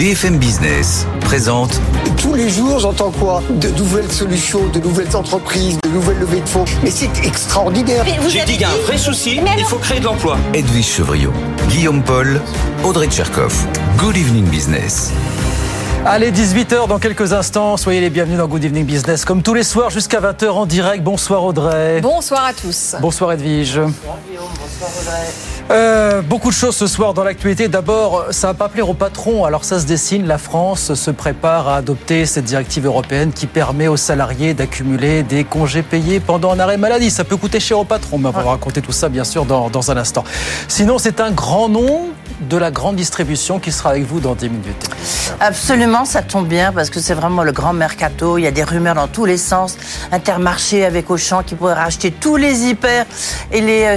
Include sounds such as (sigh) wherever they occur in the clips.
BFM Business présente Tous les jours, j'entends quoi? De nouvelles solutions, de nouvelles entreprises, de nouvelles levées de fonds. Mais c'est extraordinaire. J'ai dit qu'il y a un vrai souci, il faut créer de l'emploi. Edwige Chevriot, Guillaume Paul, Audrey Tcherkov. Good Evening Business. Allez, 18h dans quelques instants. Soyez les bienvenus dans Good Evening Business. Comme tous les soirs jusqu'à 20h en direct. Bonsoir Audrey. Bonsoir à tous. Bonsoir Edwige. Bonsoir Guillaume, bonsoir Audrey. Euh, beaucoup de choses ce soir dans l'actualité. D'abord, ça va pas plaire au patron. Alors ça se dessine, la France se prépare à adopter cette directive européenne qui permet aux salariés d'accumuler des congés payés pendant un arrêt maladie. Ça peut coûter cher au patron, mais on va raconter tout ça bien sûr dans, dans un instant. Sinon, c'est un grand nom de la grande distribution qui sera avec vous dans 10 minutes. Absolument, ça tombe bien parce que c'est vraiment le grand mercato. Il y a des rumeurs dans tous les sens. Intermarché avec Auchan qui pourrait racheter tous les hyper et les euh,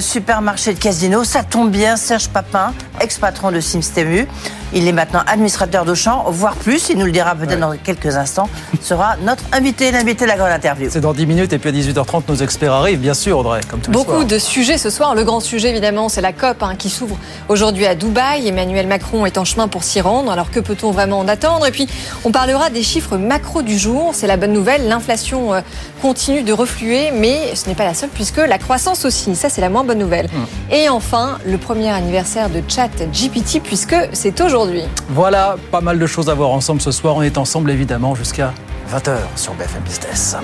de Casino. Ça tombe bien, Serge Papin, ex-patron de Simstemu. Il est maintenant administrateur d'Auchan, voire plus, il nous le dira peut-être dans quelques instants, sera notre invité, l'invité de la grande interview. C'est dans 10 minutes et puis à 18h30, nos experts arrivent, bien sûr, Audrey, comme tous Beaucoup les de sujets ce soir. Le grand sujet, évidemment, c'est la COP hein, qui s'ouvre aujourd'hui à Dubaï. Emmanuel Macron est en chemin pour s'y rendre. Alors que peut-on vraiment en attendre? Et puis, on parlera des chiffres macro du jour. C'est la bonne nouvelle. L'inflation euh, continue de refluer, mais ce n'est pas la seule puisque la croissance aussi. Ça, c'est la moins bonne nouvelle. Et enfin, le premier anniversaire de Chat GPT puisque c'est aujourd'hui. Voilà, pas mal de choses à voir ensemble ce soir. On est ensemble évidemment jusqu'à 20h sur BFM Business.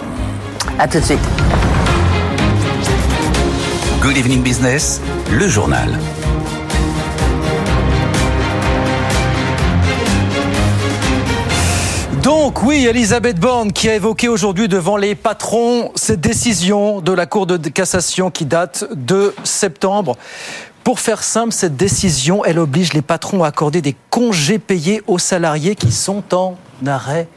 À tout de suite. Good Evening Business, le journal. Donc oui, Elisabeth Borne qui a évoqué aujourd'hui devant les patrons cette décision de la Cour de cassation qui date de septembre. Pour faire simple, cette décision, elle oblige les patrons à accorder des congés payés aux salariés qui sont en arrêt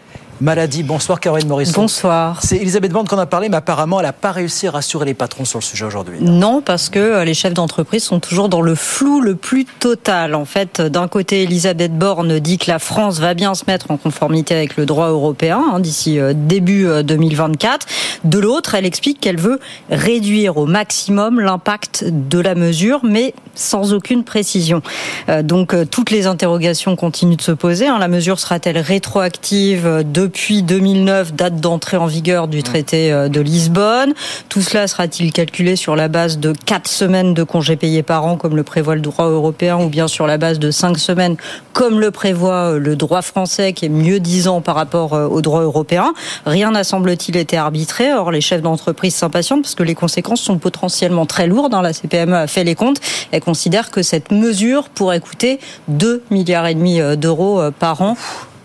maladie. Bonsoir Caroline Morisson. Bonsoir. C'est Elisabeth Borne qu'on a parlé, mais apparemment, elle n'a pas réussi à rassurer les patrons sur le sujet aujourd'hui. Non, parce que euh, les chefs d'entreprise sont toujours dans le flou le plus total. En fait, d'un côté, Elisabeth Borne dit que la France va bien se mettre en conformité avec le droit européen hein, d'ici euh, début euh, 2024. De l'autre, elle explique qu'elle veut réduire au maximum l'impact de la mesure, mais sans aucune précision. Euh, donc, euh, toutes les interrogations continuent de se poser. hein. La mesure sera-t-elle rétroactive euh, depuis 2009, date d'entrée en vigueur du traité euh, de Lisbonne Tout cela sera-t-il calculé sur la base de quatre semaines de congés payés par an, comme le prévoit le droit européen, ou bien sur la base de cinq semaines, comme le prévoit euh, le droit français, qui est mieux disant par rapport euh, au droit européen? Rien n'a semble-t-il été arbitré. Or, les chefs d'entreprise s'impatientent parce que les conséquences sont potentiellement très lourdes. hein. La CPME a fait les comptes. Elle considère que cette mesure pourrait coûter 2 milliards et demi d'euros par an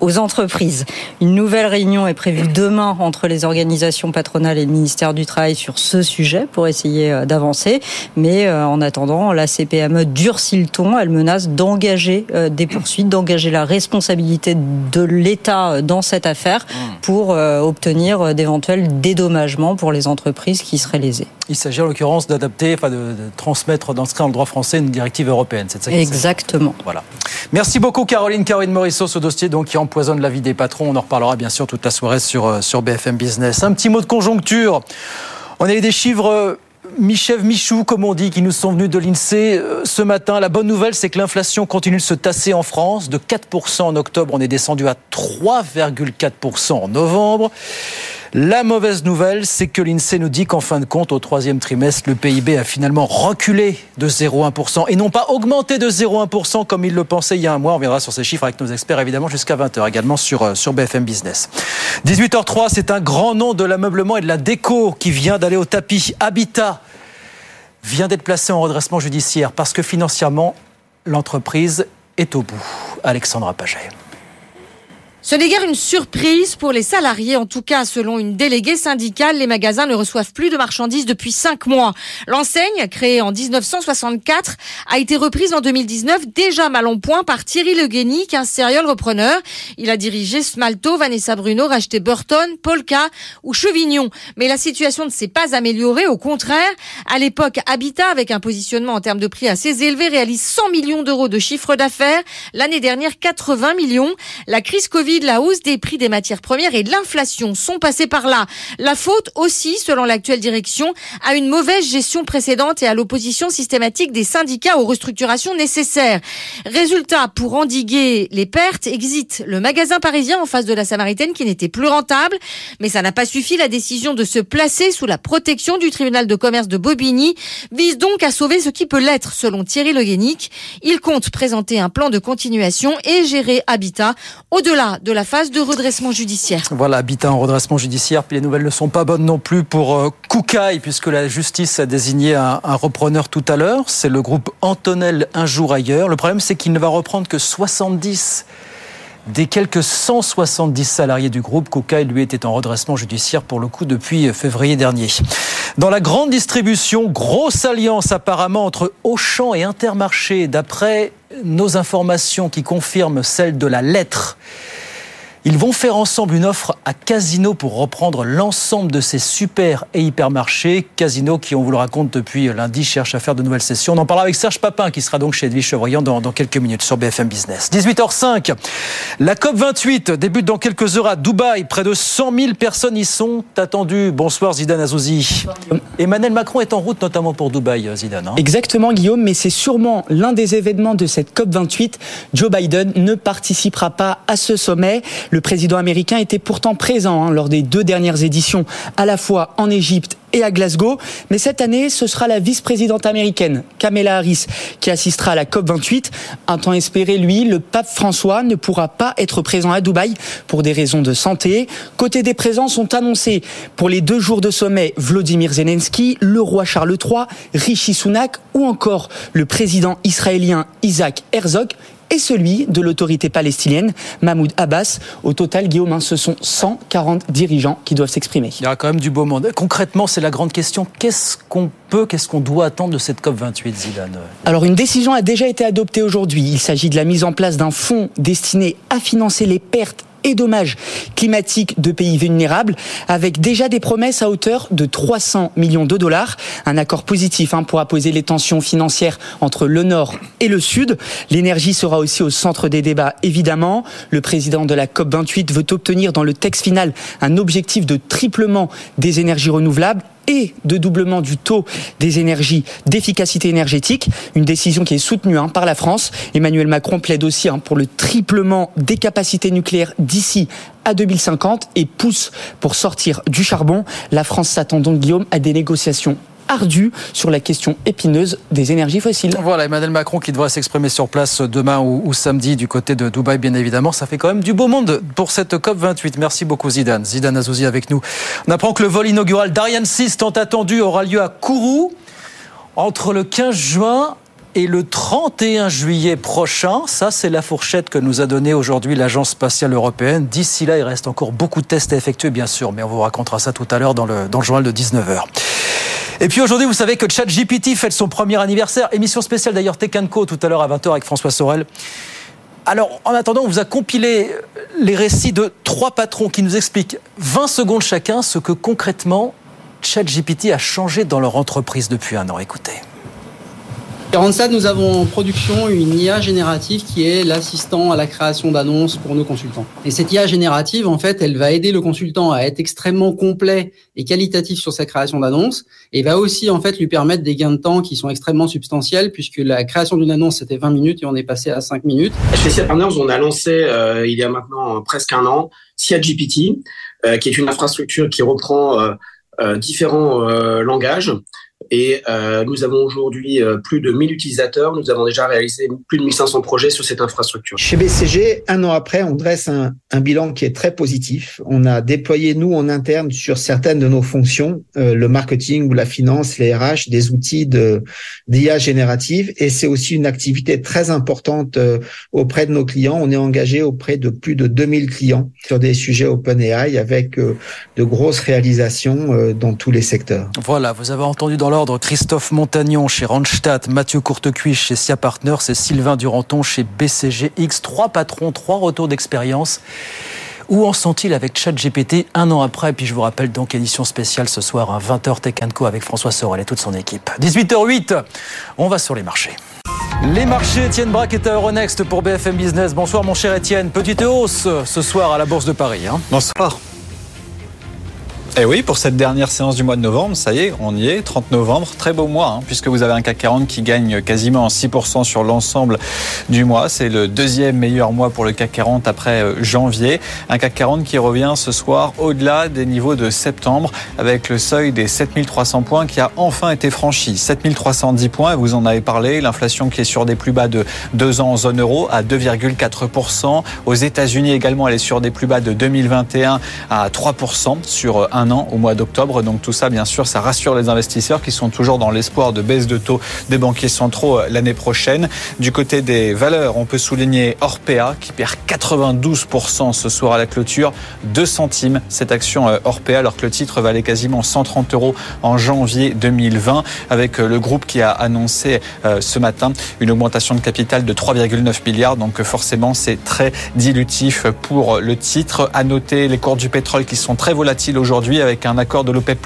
aux entreprises. Une nouvelle réunion est prévue demain entre les organisations patronales et le ministère du Travail sur ce sujet pour essayer euh, d'avancer. Mais euh, en attendant, la CPME durcit le ton. Elle menace d'engager euh, des poursuites, d'engager la responsabilité de l'État dans cette affaire pour euh, obtenir d'éventuels dédommagements pour les entreprises qui seraient lésées. Il s'agit en l'occurrence d'adapter, enfin de, de transmettre dans ce cas dans le droit français une directive européenne. C'est ça. Exactement. Voilà. Merci beaucoup Caroline, Caroline Morisseau, ce dossier donc qui empoisonne la vie des patrons. On en reparlera bien sûr toute la soirée sur, euh, sur BFM Business. Un petit mot de conjoncture. On a eu des chiffres euh, mi-chèvre, mi-chou, comme on dit, qui nous sont venus de l'INSEE euh, ce matin. La bonne nouvelle, c'est que l'inflation continue de se tasser en France. De 4% en octobre, on est descendu à 3,4% en novembre. La mauvaise nouvelle, c'est que l'INSEE nous dit qu'en fin de compte, au troisième trimestre, le PIB a finalement reculé de 0,1% et non pas augmenté de 0,1% comme il le pensait il y a un mois. On viendra sur ces chiffres avec nos experts évidemment jusqu'à 20h également sur, euh, sur BFM Business. 18h03, c'est un grand nom de l'ameublement et de la déco qui vient d'aller au tapis. Habitat vient d'être placé en redressement judiciaire parce que financièrement, l'entreprise est au bout. Alexandra Paget. Ce n'est guère une surprise pour les salariés. En tout cas, selon une déléguée syndicale, les magasins ne reçoivent plus de marchandises depuis cinq mois. L'enseigne, créée en 1964, a été reprise en 2019, déjà mal en point par Thierry Le Guénic, un serial repreneur. Il a dirigé Smalto, Vanessa Bruno, racheté Burton, Polka ou Chevignon. Mais la situation ne s'est pas améliorée. Au contraire, à l'époque, Habitat, avec un positionnement en termes de prix assez élevé, réalise 100 millions d'euros de chiffre d'affaires. L'année dernière, 80 millions. La crise Covid La hausse des prix des matières premières et l'inflation sont passés par là. La faute aussi, selon l'actuelle direction, à une mauvaise gestion précédente et à l'opposition systématique des syndicats aux restructurations nécessaires. Résultat, pour endiguer les pertes, exit le magasin parisien en face de la Samaritaine qui n'était plus rentable, mais ça n'a pas suffi. La décision de se placer sous la protection du tribunal de commerce de Bobigny vise donc à sauver ce qui peut l'être, selon Thierry Le Guénic. Il compte présenter un plan de continuation et gérer Habitat au-delà de la phase de redressement judiciaire. Voilà, Habitat en redressement judiciaire. Puis les nouvelles ne sont pas bonnes non plus pour euh, Koukaï, puisque la justice a désigné un, un repreneur tout à l'heure. C'est le groupe Antonel Un jour ailleurs. Le problème, c'est qu'il ne va reprendre que 70 des quelques 170 salariés du groupe, Koukaï, lui, était en redressement judiciaire pour le coup depuis février dernier. Dans la grande distribution, grosse alliance apparemment entre Auchan et Intermarché, d'après nos informations qui confirment celle de la lettre. Ils vont faire ensemble une offre à Casino pour reprendre l'ensemble de ces super et hypermarchés. Casino qui, on vous le raconte depuis lundi, cherche à faire de nouvelles sessions. On en parlera avec Serge Papin qui sera donc chez Edwige Chevrillon dans, dans, quelques minutes sur BFM Business. 18h05, la COP28 débute dans quelques heures à Dubaï. Près de 100 000 personnes y sont attendues. Bonsoir Zidane Azouzi. Emmanuel Macron est en route notamment pour Dubaï, Zidane. Hein Exactement Guillaume, mais c'est sûrement l'un des événements de cette COP28. Joe Biden ne participera pas à ce sommet. Le président américain était pourtant présent hein, lors des deux dernières éditions, à la fois en Égypte et à Glasgow. Mais cette année, ce sera la vice-présidente américaine, Kamala Harris, qui assistera à la COP28. Un temps espéré, lui, le pape François ne pourra pas être présent à Dubaï pour des raisons de santé. Côté des présents sont annoncés pour les deux jours de sommet Vladimir Zelensky, le roi Charles III, Rishi Sunak ou encore le président israélien Isaac Herzog et celui de l'autorité palestinienne, Mahmoud Abbas. Au total, Guillaume, ce sont 140 dirigeants qui doivent s'exprimer. Il y aura quand même du beau monde. Concrètement, c'est la grande question. Qu'est-ce qu'on peut, qu'est-ce qu'on doit attendre de cette COP28, Zidane? Alors, une décision a déjà été adoptée aujourd'hui. Il s'agit de la mise en place d'un fonds destiné à financer les pertes et dommages climatiques de pays vulnérables, avec déjà des promesses à hauteur de 300 millions de dollars. Un accord positif hein, pour apposer les tensions financières entre le Nord et le Sud. L'énergie sera aussi au centre des débats, évidemment. Le président de la COP28 veut obtenir dans le texte final un objectif de triplement des énergies renouvelables et de doublement du taux des énergies d'efficacité énergétique, une décision qui est soutenue hein, par la France. Emmanuel Macron plaide aussi hein, pour le triplement des capacités nucléaires d'ici à 2050 et pousse pour sortir du charbon. La France s'attend donc, Guillaume, à des négociations ardues sur la question épineuse des énergies fossiles. Voilà, Emmanuel Macron qui devra s'exprimer sur place demain ou, ou, samedi du côté de Dubaï, bien évidemment. Ça fait quand même du beau monde pour cette COP28. Merci beaucoup Zidane. Zidane Azouzi avec nous. On apprend que le vol inaugural d'Ariane 6 tant attendu aura lieu à Kourou entre le 15 juin et le 31 juillet prochain, ça c'est la fourchette que nous a donnée aujourd'hui l'Agence spatiale européenne. D'ici là, il reste encore beaucoup de tests à effectuer, bien sûr, mais on vous racontera ça tout à l'heure dans le, dans le journal de 19h. Et puis aujourd'hui, vous savez que ChatGPT fête son premier anniversaire. Émission spéciale d'ailleurs Tech Co tout à l'heure à 20h avec François Sorel. Alors, en attendant, on vous a compilé les récits de trois patrons qui nous expliquent 20 secondes chacun ce que concrètement ChatGPT a changé dans leur entreprise depuis un an. Écoutez. Randstad, nous avons en production une IA générative qui est l'assistant à la création d'annonces pour nos consultants. Et cette IA générative, en fait, elle va aider le consultant à être extrêmement complet et qualitatif sur sa création d'annonces et va aussi, en fait, lui permettre des gains de temps qui sont extrêmement substantiels puisque la création d'une annonce, c'était 20 minutes et on est passé à 5 minutes. Cia Partners, on a lancé, euh, il y a maintenant presque un an, CiaGPT, euh, qui est une infrastructure qui reprend euh, euh, différents euh, langages. Et euh, nous avons aujourd'hui euh, plus de 1000 utilisateurs. Nous avons déjà réalisé plus de 1500 projets sur cette infrastructure. Chez BCG, un an après, on dresse un, un bilan qui est très positif. On a déployé, nous, en interne, sur certaines de nos fonctions, euh, le marketing ou la finance, les RH, des outils de d'IA générative. Et c'est aussi une activité très importante euh, auprès de nos clients. On est engagé auprès de plus de 2000 clients sur des sujets OpenAI avec euh, de grosses réalisations euh, dans tous les secteurs. Voilà, vous avez entendu dans Christophe Montagnon chez Randstad, Mathieu Courtecuisse chez Cia Partners et Sylvain Duranton chez BCGX. Trois patrons, trois retours d'expérience. Où en sont-ils avec ChatGPT un an après? Et puis je vous rappelle donc édition spéciale ce soir à 20h Tech Co avec François Sorel et toute son équipe. 18h08, on va sur les marchés. Les marchés, Étienne Braque est à Euronext pour BFM Business. Bonsoir mon cher Étienne. Petite hausse ce soir à la Bourse de Paris. Hein. Bonsoir. Et eh oui, pour cette dernière séance du mois de novembre, ça y est, on y est, 30 novembre, très beau mois, hein, puisque vous avez un CAC 40 qui gagne quasiment 6% sur l'ensemble du mois. C'est le deuxième meilleur mois pour le CAC 40 après euh, janvier. Un CAC 40 qui revient ce soir au-delà des niveaux de septembre, avec le seuil des 7300 points qui a enfin été franchi. 7310 points, vous en avez parlé, l'inflation qui est sur des plus bas de deux ans en zone euro à 2,4%. Aux États-Unis également, elle est sur des plus bas de 2021 à 3% sur un an au mois d'octobre. Donc tout ça, bien sûr, ça rassure les investisseurs qui sont toujours dans l'espoir de baisse de taux des banquiers centraux euh, l'année prochaine. Du côté des valeurs, on peut souligner Orpea qui perd 92% ce soir à la clôture, 2 centimes cette action euh, Orpea alors que le titre valait quasiment 130 euros en janvier 2020 avec euh, le groupe qui a annoncé ce matin une augmentation de capital de 3,9 milliards. Donc forcément, c'est très dilutif pour le titre. À noter les cours du pétrole qui sont très volatiles aujourd'hui avec un accord de l'OPEP+,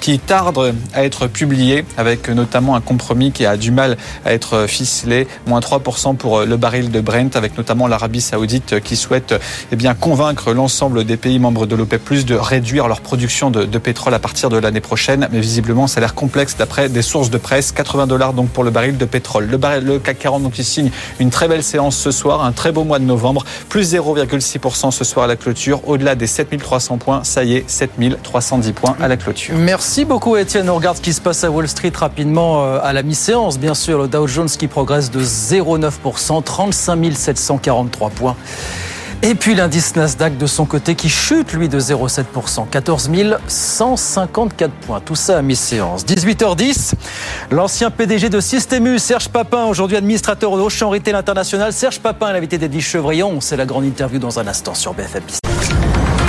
qui tarde à être publié, avec notamment un compromis qui a du mal à être ficelé, moins 3% pour le baril de Brent, avec notamment l'Arabie Saoudite qui souhaite eh bien, convaincre l'ensemble des pays membres de l'OPEP+, de réduire leur production de, pétrole à partir de l'année prochaine. Mais visiblement, ça a l'air complexe d'après des sources de presse. 80 dollars donc pour le baril de pétrole. Le CAC 40 donc il signe une très belle séance ce soir, un très beau mois de novembre, plus 0,6% ce soir à la clôture, au-delà des 7300 points. Ça y est, 7310 points à la clôture. Merci beaucoup Étienne. On regarde ce qui se passe à Wall Street rapidement euh, à la mi-séance. Bien sûr, le Dow Jones qui progresse de 0,9%, 35 743 points. Et puis l'indice Nasdaq de son côté qui chute, lui, de 0,7%, 14 154 points. Tout ça à mi-séance. 18h10, l'ancien PDG de Systémus, Serge Papin, aujourd'hui administrateur au Auchan Retail International. Serge Papin, l'invité d'Edwige Chevrillon. C'est la grande interview dans un instant sur BFM.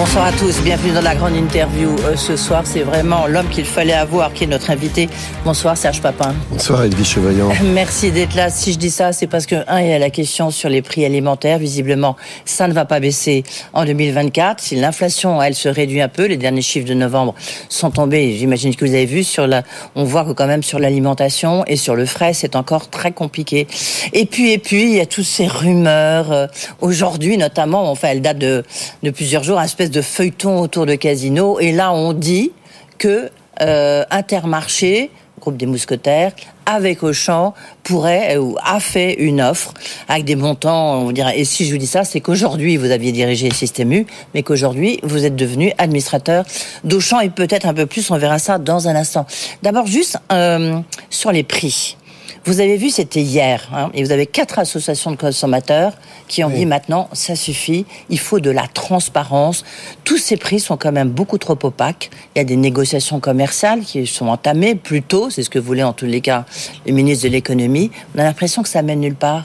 Bonsoir à tous, bienvenue dans la grande interview. Euh, ce soir, c'est vraiment l'homme qu'il fallait avoir qui est notre invité. Bonsoir Serge Papin. Bonsoir Edwige Chevaillant. (laughs) Merci d'être là. Si je dis ça, c'est parce que, un, il y a la question sur les prix alimentaires. Visiblement, ça ne va pas baisser en 2024. Si l'inflation, elle, se réduit un peu, les derniers chiffres de novembre sont tombés. J'imagine que vous avez vu sur la, on voit que quand même sur l'alimentation et sur le frais, c'est encore très compliqué. Et puis, et puis, il y a toutes ces rumeurs. Euh, aujourd'hui, notamment, enfin, elle date de, de plusieurs jours, espèce de feuilleton autour de Casino. Et là, on dit que euh, Intermarché, groupe des mousquetaires, avec Auchan, pourrait ou a fait une offre avec des montants, on dirait. Et si je vous dis ça, c'est qu'aujourd'hui, vous aviez dirigé le système U, mais qu'aujourd'hui, vous êtes devenu administrateur d'Auchan et peut-être un peu plus, on verra ça dans un instant. D'abord, juste euh, sur les prix. Vous avez vu, c'était hier, hein, et vous avez quatre associations de consommateurs qui ont dit maintenant, ça suffit, il faut de la transparence. Tous ces prix sont quand même beaucoup trop opaques. Il y a des négociations commerciales qui sont entamées plus tôt, c'est ce que voulait en tous les cas le ministre de l'économie. On a l'impression que ça mène nulle part.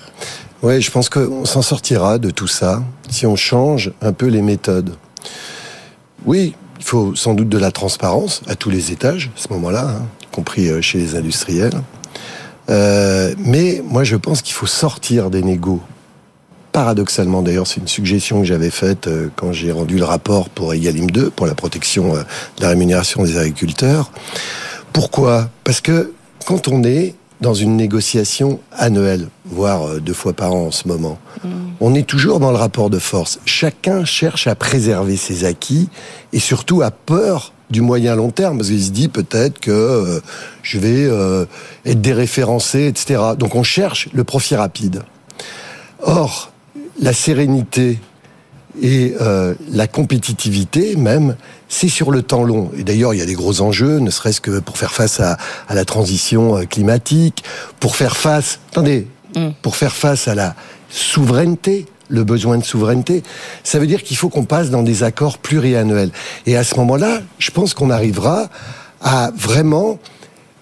Oui, je pense qu'on s'en sortira de tout ça si on change un peu les méthodes. Oui, il faut sans doute de la transparence à tous les étages, à ce moment-là, hein, y compris euh, chez les industriels. Euh, mais moi, je pense qu'il faut sortir des négos. Paradoxalement, d'ailleurs, c'est une suggestion que j'avais faite euh, quand j'ai rendu le rapport pour Egalim 2, pour la protection euh, de la rémunération des agriculteurs. Pourquoi? Parce que quand on est dans une négociation annuelle, voire deux fois par an en ce moment, mm. on est toujours dans le rapport de force. Chacun cherche à préserver ses acquis et surtout a peur du moyen long terme, parce qu'il se dit peut-être que euh, je vais euh, être déréférencé, etc. Donc on cherche le profit rapide. Or, la sérénité et euh, la compétitivité même, c'est sur le temps long. Et d'ailleurs, il y a des gros enjeux, ne serait-ce que pour faire face à, à, la transition climatique, pour faire face, attendez, mm. pour faire face à la souveraineté le besoin de souveraineté. Ça veut dire qu'il faut qu'on passe dans des accords pluriannuels. Et à ce moment-là, je pense qu'on arrivera à vraiment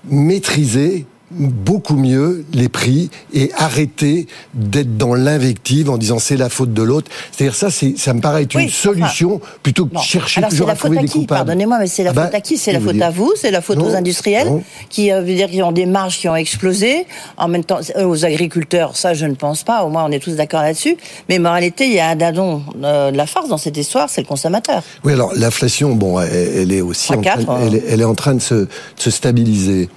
maîtriser beaucoup mieux les prix et arrêter d'être dans l'invective en disant c'est la faute de l'autre. C'est-à-dire ça, c'est, ça me paraît être Oui, une solution plutôt que de chercher Alors toujours la à faute trouver des qui? coupables. Pardonnez-moi, mais c'est la Ah bah, faute à qui? C'est la faute à vous C'est la faute Non, aux industriels non. qui euh, veut dire qu'ils ont des marges qui ont explosé. En même temps, euh, aux agriculteurs, ça je ne pense pas. Au moins on est tous d'accord là-dessus. Mais en réalité, il y a un dadon euh, de la farce dans cette histoire, c'est le consommateur. Oui, alors l'inflation, bon, elle, elle est aussi en train, 3-4, hein. elle, est- elle est en train de se, de se stabiliser.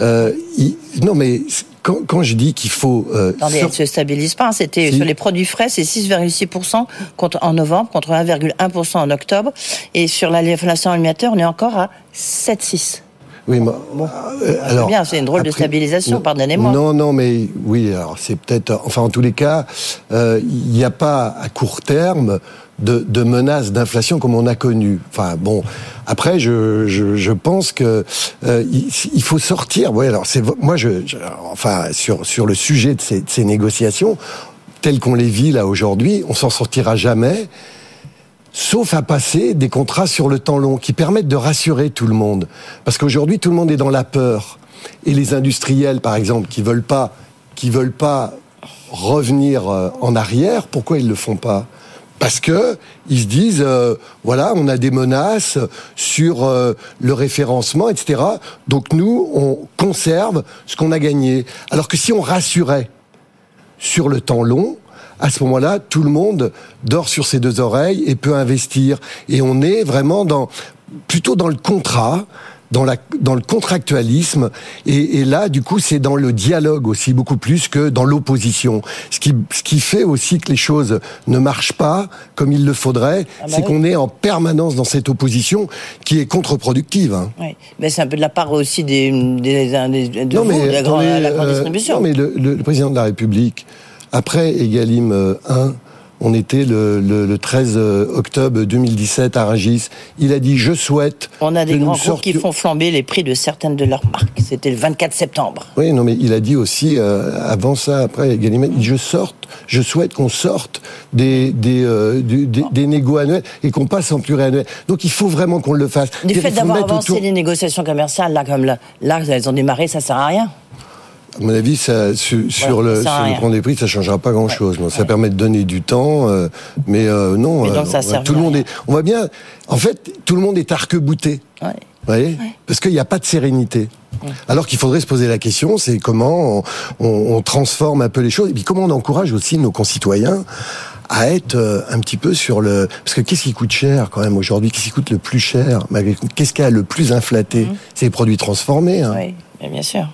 Euh, il- non, mais quand, quand je dis qu'il faut euh, Attendez, sor- elle ne se stabilise pas. hein. C'était Si. sur les produits frais, c'est 6,6% contre, en novembre contre 1,1% en octobre. Et sur la- l'inflation alimentaire, on est encore à 7,6%. Oui, mais, euh, c'est bien, c'est une drôle de stabilisation, pardonnez-moi. Non, non, mais oui, alors c'est peut-être. Enfin, en tous les cas, euh, il n'y a pas à court terme de, de menaces d'inflation comme on a connu. Enfin, bon. Après, je, je, je pense que euh, il, il faut sortir. Oui, alors c'est moi, je, je- enfin, sur sur le sujet de ces, de ces négociations telles qu'on les vit là aujourd'hui, on s'en sortira jamais sauf à passer des contrats sur le temps long qui permettent de rassurer tout le monde. Parce qu'aujourd'hui, tout le monde est dans la peur. Et les industriels, par exemple, qui veulent veulent pas revenir euh, en arrière, pourquoi ils le font pas? Parce que ils se disent euh, voilà on a des menaces sur euh, le référencement etc donc nous on conserve ce qu'on a gagné alors que si on rassurait sur le temps long, à ce moment-là, tout le monde dort sur ses deux oreilles et peut investir. Et on est vraiment dans, plutôt dans le contrat, dans, la, dans le contractualisme. Et, et là, du coup, c'est dans le dialogue aussi, beaucoup plus que dans l'opposition. Ce qui, ce qui fait aussi que les choses ne marchent pas comme il le faudrait, Ah bah c'est oui. qu'on est en permanence dans cette opposition qui est contre-productive. hein. Oui, mais c'est un peu de la part aussi des, des, des- de Non, vous, de la, grande, attendez, la grande euh, distribution. non, mais le, le- le président de la République, après Egalim euh, 1, on était le, le- le 13 octobre 2017 à Rungis. Il a dit Je souhaite. On a des que grands groupes qui font flamber les prix de certaines de leurs marques. C'était le 24 septembre. Oui, non, mais il a dit aussi, euh, avant ça, après Egalim 1, il dit, je sorte, je souhaite qu'on sorte des, des, euh, du- des, des négos annuels et qu'on passe en pluriannuel. Donc il faut vraiment qu'on le fasse. Du fait d'avoir avancé autour- les négociations commerciales, là, comme là, là, elles ont démarré, ça sert à rien. À mon avis, ça, sur, le, ça sur le point des prix, ça changera pas grand-chose. Ça permet de donner du temps, euh, mais euh, non. Mais donc, euh, ça va- tout le monde est. On va bien. En fait, tout le monde est arc-bouté. Vous voyez Parce qu'il n'y a pas de sérénité. Alors qu'il faudrait se poser la question, c'est comment on, on- on transforme un peu les choses, et puis comment on encourage aussi nos concitoyens à être euh, un petit peu sur le... Parce que qu'est-ce qui coûte cher quand même aujourd'hui? Qu'est-ce qui coûte le plus cher Qu'est-ce qui a le plus inflaté? C'est les produits transformés. hein. Oui, bien sûr.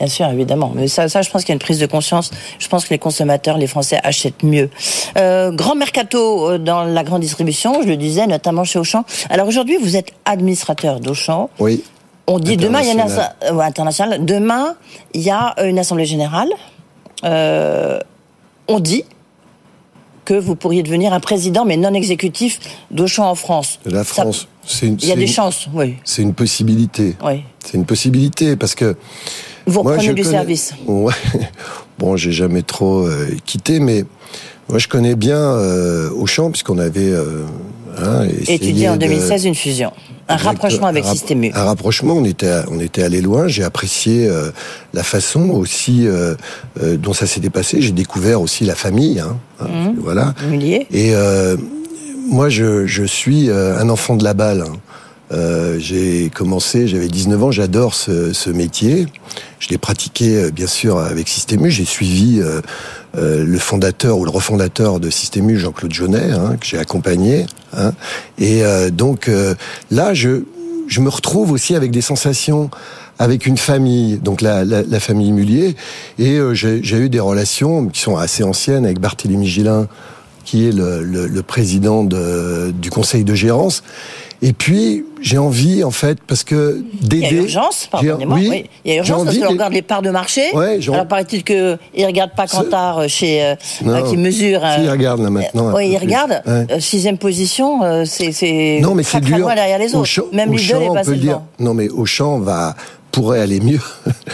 Bien sûr, évidemment. Mais ça, ça, je pense qu'il y a une prise de conscience. Je pense que les consommateurs, les Français, achètent mieux. Euh, grand mercato euh, dans la grande distribution, je le disais, notamment chez Auchan. Alors aujourd'hui, vous êtes administrateur d'Auchan. Oui. On dit demain, il y a une euh, ouais, international. Demain, il y a une assemblée générale. Euh, on dit que vous pourriez devenir un président, mais non exécutif d'Auchan en France. De la Ça- France. c'est une- Il y a des une- chances, oui. C'est une possibilité. Oui. C'est une possibilité parce que. Vous reprenez du connais- service. (laughs) Ouais. Bon, j'ai jamais trop euh, quitté, mais moi je connais bien euh, Auchan puisqu'on avait euh, hein, Étudié en de- 2016 une fusion. Un rapprochement avec un rap- Système U. Un rapprochement, on était, on était allé loin. J'ai apprécié euh, la façon aussi euh, euh, dont ça s'était passé. J'ai découvert aussi la famille. Hein, hein, Mhm. Voilà. Mullier. Et euh, moi, je, je suis euh, un enfant de la balle. hein. Euh, j'ai commencé, j'avais 19 ans, j'adore ce, ce métier. Je l'ai pratiqué euh, bien sûr avec Système U. J'ai suivi euh, euh, le fondateur ou le refondateur de Système U, Jean-Claude Jaunet, hein, que j'ai accompagné. hein. Et euh, donc là, je, je me retrouve aussi avec des sensations avec une famille, donc la, la, la famille Mullier, et j'ai eu des relations qui sont assez anciennes avec Barthélémy Gillin, qui est le, le, le président de, du conseil de gérance. Et puis, j'ai envie, en fait, parce que Il y a d'aider... urgence, pardonnez-moi. oui, Oui, Il y a urgence parce qu'on de- regarde les parts de marché. Ouais, j'ai- Alors paraît-il qu'ils ne regardent pas Cantar chez, euh, Non. euh, qui mesure. Si, euh, il regarde, là, maintenant, un Oui, peu il plus. regarde. Ouais. Euh, sixième position, euh, c'est c'est Non, mais c'est dur. derrière les autres. Auchan- Même Lidl est on passé dire. Non, mais Auchan va pourrait aller mieux.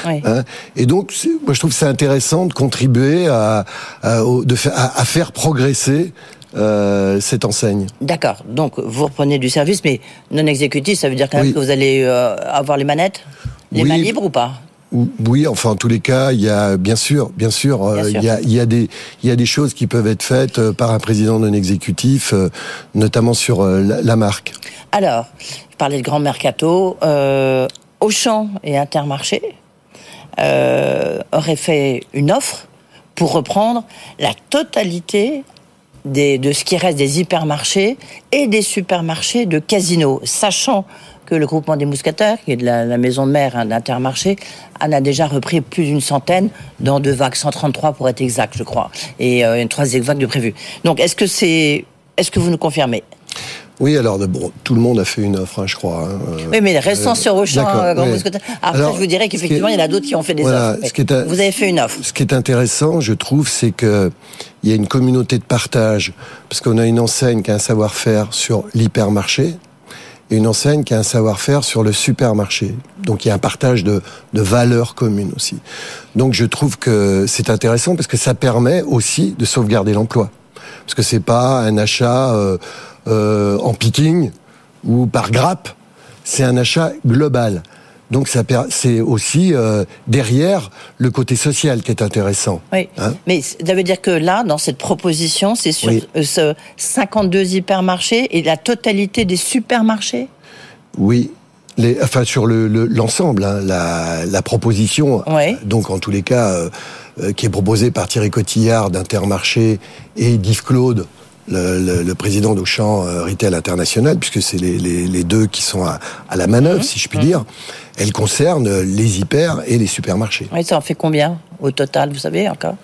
Oui. (laughs) Hein et donc, moi, je trouve que c'est intéressant de contribuer à, à, de à- à faire progresser euh, cette enseigne. D'accord. Donc vous reprenez du service, mais non exécutif, ça veut dire quand même Oui. que vous allez euh, avoir les manettes, les Oui. mains libres ou pas? Oui, enfin en tous les cas, il y a bien sûr, bien sûr, Bien sûr. il y a, il y a des, il y a des choses qui peuvent être faites euh, par un président non exécutif, notamment sur la, la marque. Alors, je parlais de grand mercato. Euh, Auchan et Intermarché euh, auraient fait une offre pour reprendre la totalité de ce qui reste des hypermarchés et des supermarchés de casinos, sachant que le groupement des mousquetaires, qui est de la, maison mère hein, d'Intermarché, en a déjà repris plus d'une centaine dans deux vagues, 133 pour être exact, je crois, et euh, une troisième vague de prévu. Donc, est-ce que c'est, est-ce que vous nous confirmez? Oui, alors bon, tout le monde a fait une offre, hein, je crois. hein, euh, Oui, mais restons euh, sur Auchan, euh. Après, Alors, je vous dirais qu'effectivement, il y en a d'autres qui ont fait des Voilà, offres. ce qui est Vous avez fait une offre. Ce qui est intéressant, je trouve, c'est que il y a une communauté de partage, parce qu'on a une enseigne qui a un savoir-faire sur l'hypermarché et une enseigne qui a un savoir-faire sur le supermarché. Donc il y a un partage de, de valeurs communes aussi. Donc je trouve que c'est intéressant parce que ça permet aussi de sauvegarder l'emploi. Parce que c'est pas un achat euh, euh, en picking ou par grappe, c'est un achat global. Donc ça c'est aussi euh, derrière le côté social qui est intéressant. Oui. Hein Mais ça veut dire que là, dans cette proposition, c'est sur Oui. ce 52 hypermarchés et la totalité des supermarchés? Oui. Les, enfin sur le le- l'ensemble, hein, la, la proposition. Ouais. Donc en tous les cas, euh, euh, qui est proposée par Thierry Cotillard d'Intermarché et d'Yves Claude, le, le- le président d'Auchan euh, Retail International, puisque c'est les, les- les deux qui sont à, à la manœuvre, si je puis dire. Elle concerne les hyper et les supermarchés. Oui, ça en fait combien au total, vous savez encore?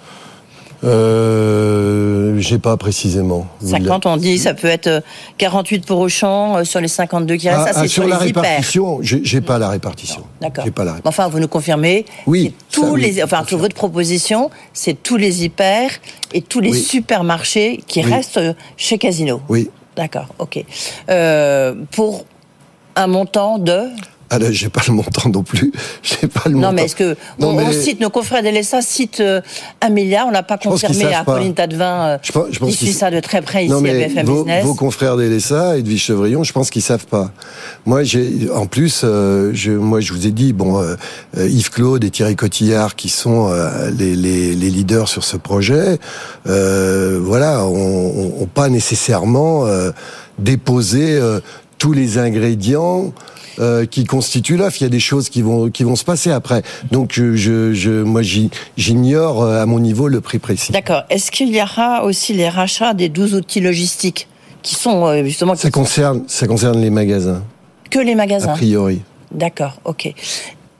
Euh, J'ai pas précisément. Vous 50, on dit, ça peut être euh, 48 pour Auchan euh, sur les 52 qui restent. Ah, ça, ah, sur sur, la les répartition, j'ai pas la répartition. D'accord. J'ai pas la Mais Enfin, vous nous confirmez. Oui, tous ça, oui, les, enfin, sur votre proposition, c'est tous les hyper et tous les Oui. supermarchés qui Oui. restent euh, chez Casino. Oui. D'accord, ok. Euh, pour un montant de. Ah là, j'ai pas le montant non plus. (laughs) J'ai pas le montant. Non, mais est-ce que Non, on, mais- on cite nos confrères d'Elessa citent euh, un milliard, on n'a pas confirmé à pas. Pauline Tadevin. Euh, Je pense- je pense suit ça de très près ici non, à mais BFM vos, Business. vos confrères d'Elessa et de Vichevrillon, je pense qu'ils savent pas. Moi, j'ai, en plus, euh, je, moi, je vous ai dit, bon, euh, Yves Claude et Thierry Cotillard, qui sont euh, les, les, les leaders sur ce projet, euh, voilà, ont, ont pas nécessairement euh, déposé euh, tous les ingrédients. Euh, qui constituent l'offre. Il y a des choses qui vont qui vont se passer après. Donc je, je, je moi j'ignore euh, à mon niveau le prix précis. D'accord. Est-ce qu'il y aura aussi les rachats des 12 outils logistiques qui sont euh, justement Ça concerne ça concerne les magasins que les magasins a priori. D'accord, ok.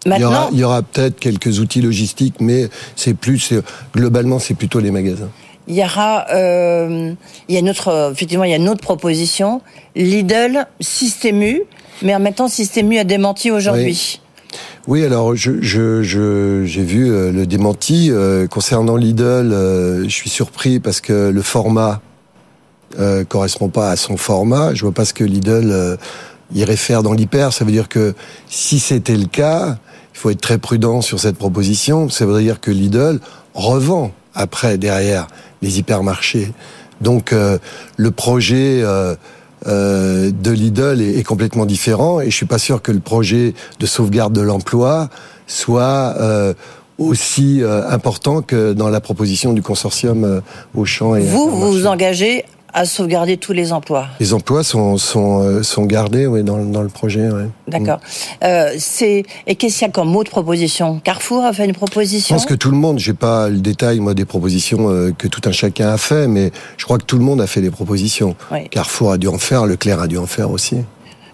Il y aura, Maintenant, il y aura peut-être quelques outils logistiques, mais c'est plus, globalement, c'est plutôt les magasins. il y aura, euh, il y a une autre, euh, effectivement, il y a une autre proposition. Lidl, Systému, mais en même temps, Systému a démenti aujourd'hui. Oui, alors je, je, je- j'ai vu euh, le démenti euh, concernant Lidl. euh, je suis surpris parce que le format euh, correspond pas à son format. Je vois pas ce que Lidl euh, irait faire dans l'hyper. Ça veut dire que si c'était le cas, il faut être très prudent sur cette proposition. Ça veut dire que Lidl revend après derrière les hypermarchés. Donc euh, le projet euh, de Lidl est, est complètement différent et je suis pas sûr que le projet de sauvegarde de l'emploi soit euh, aussi euh, important que dans la proposition du consortium euh, Auchan et Vous, vous vous engagez à sauvegarder tous les emplois. les emplois sont sont euh, sont gardés oui, dans, dans le projet. Ouais. D'accord. Euh, c'est et qu'est-ce qu'il y a comme autre proposition? Carrefour a fait une Je proposition? pense que tout le monde, j'ai pas le détail moi des propositions euh, que tout un chacun a fait, mais je crois que tout le monde a fait des propositions. Oui. Carrefour a dû en faire, Leclerc a dû en faire aussi.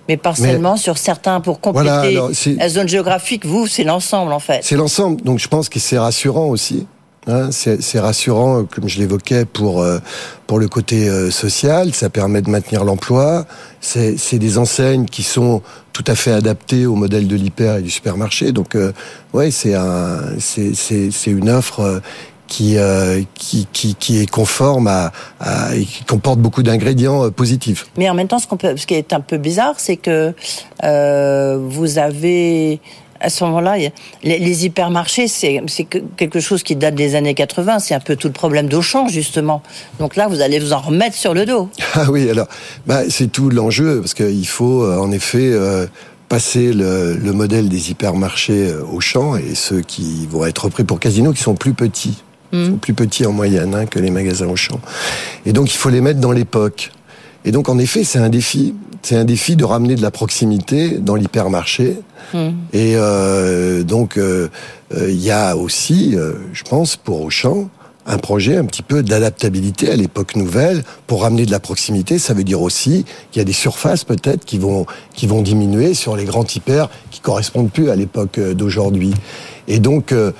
mais partiellement sur certains pour compléter Voilà, alors, c'est- la zone géographique. Vous, c'est l'ensemble en fait. C'est l'ensemble, donc je pense que c'est rassurant aussi. Hein, c'est rassurant, euh, comme je l'évoquais, pour euh, pour le côté euh, social. Ça permet de maintenir l'emploi. C'est des enseignes qui sont tout à fait adaptées au modèle de l'hyper et du supermarché. Donc, euh, ouais, c'est un une offre. qui, qui, qui, qui est conforme à, et qui comporte beaucoup d'ingrédients positifs. Mais en même temps, ce, qui est un peu bizarre, c'est que vous avez à ce moment-là, les, les hypermarchés, c'est c'est que- quelque chose qui date des années 80. C'est un peu tout le problème d'Auchan, justement. Donc là, vous allez vous en remettre sur le dos. (laughs) Ah oui, alors, bah, c'est tout l'enjeu, parce qu'il faut, euh, en effet, euh, passer le, le modèle des hypermarchés euh, au champ et ceux qui vont être repris pour Casino qui sont plus petits. Ils sont plus petits en moyenne hein, que les magasins au champ. Et donc il faut les mettre dans l'époque. Et donc en effet, c'est un défi. C'est un défi de ramener de la proximité dans l'hypermarché. Et euh, donc euh, euh, il y a aussi, euh, je pense, pour Auchan, un projet un petit peu d'adaptabilité à l'époque nouvelle pour ramener de la proximité. Ça veut dire aussi qu'il y a des surfaces peut-être qui vont qui vont diminuer sur les grands hyper qui correspondent plus à l'époque euh, d'aujourd'hui. Et donc euh,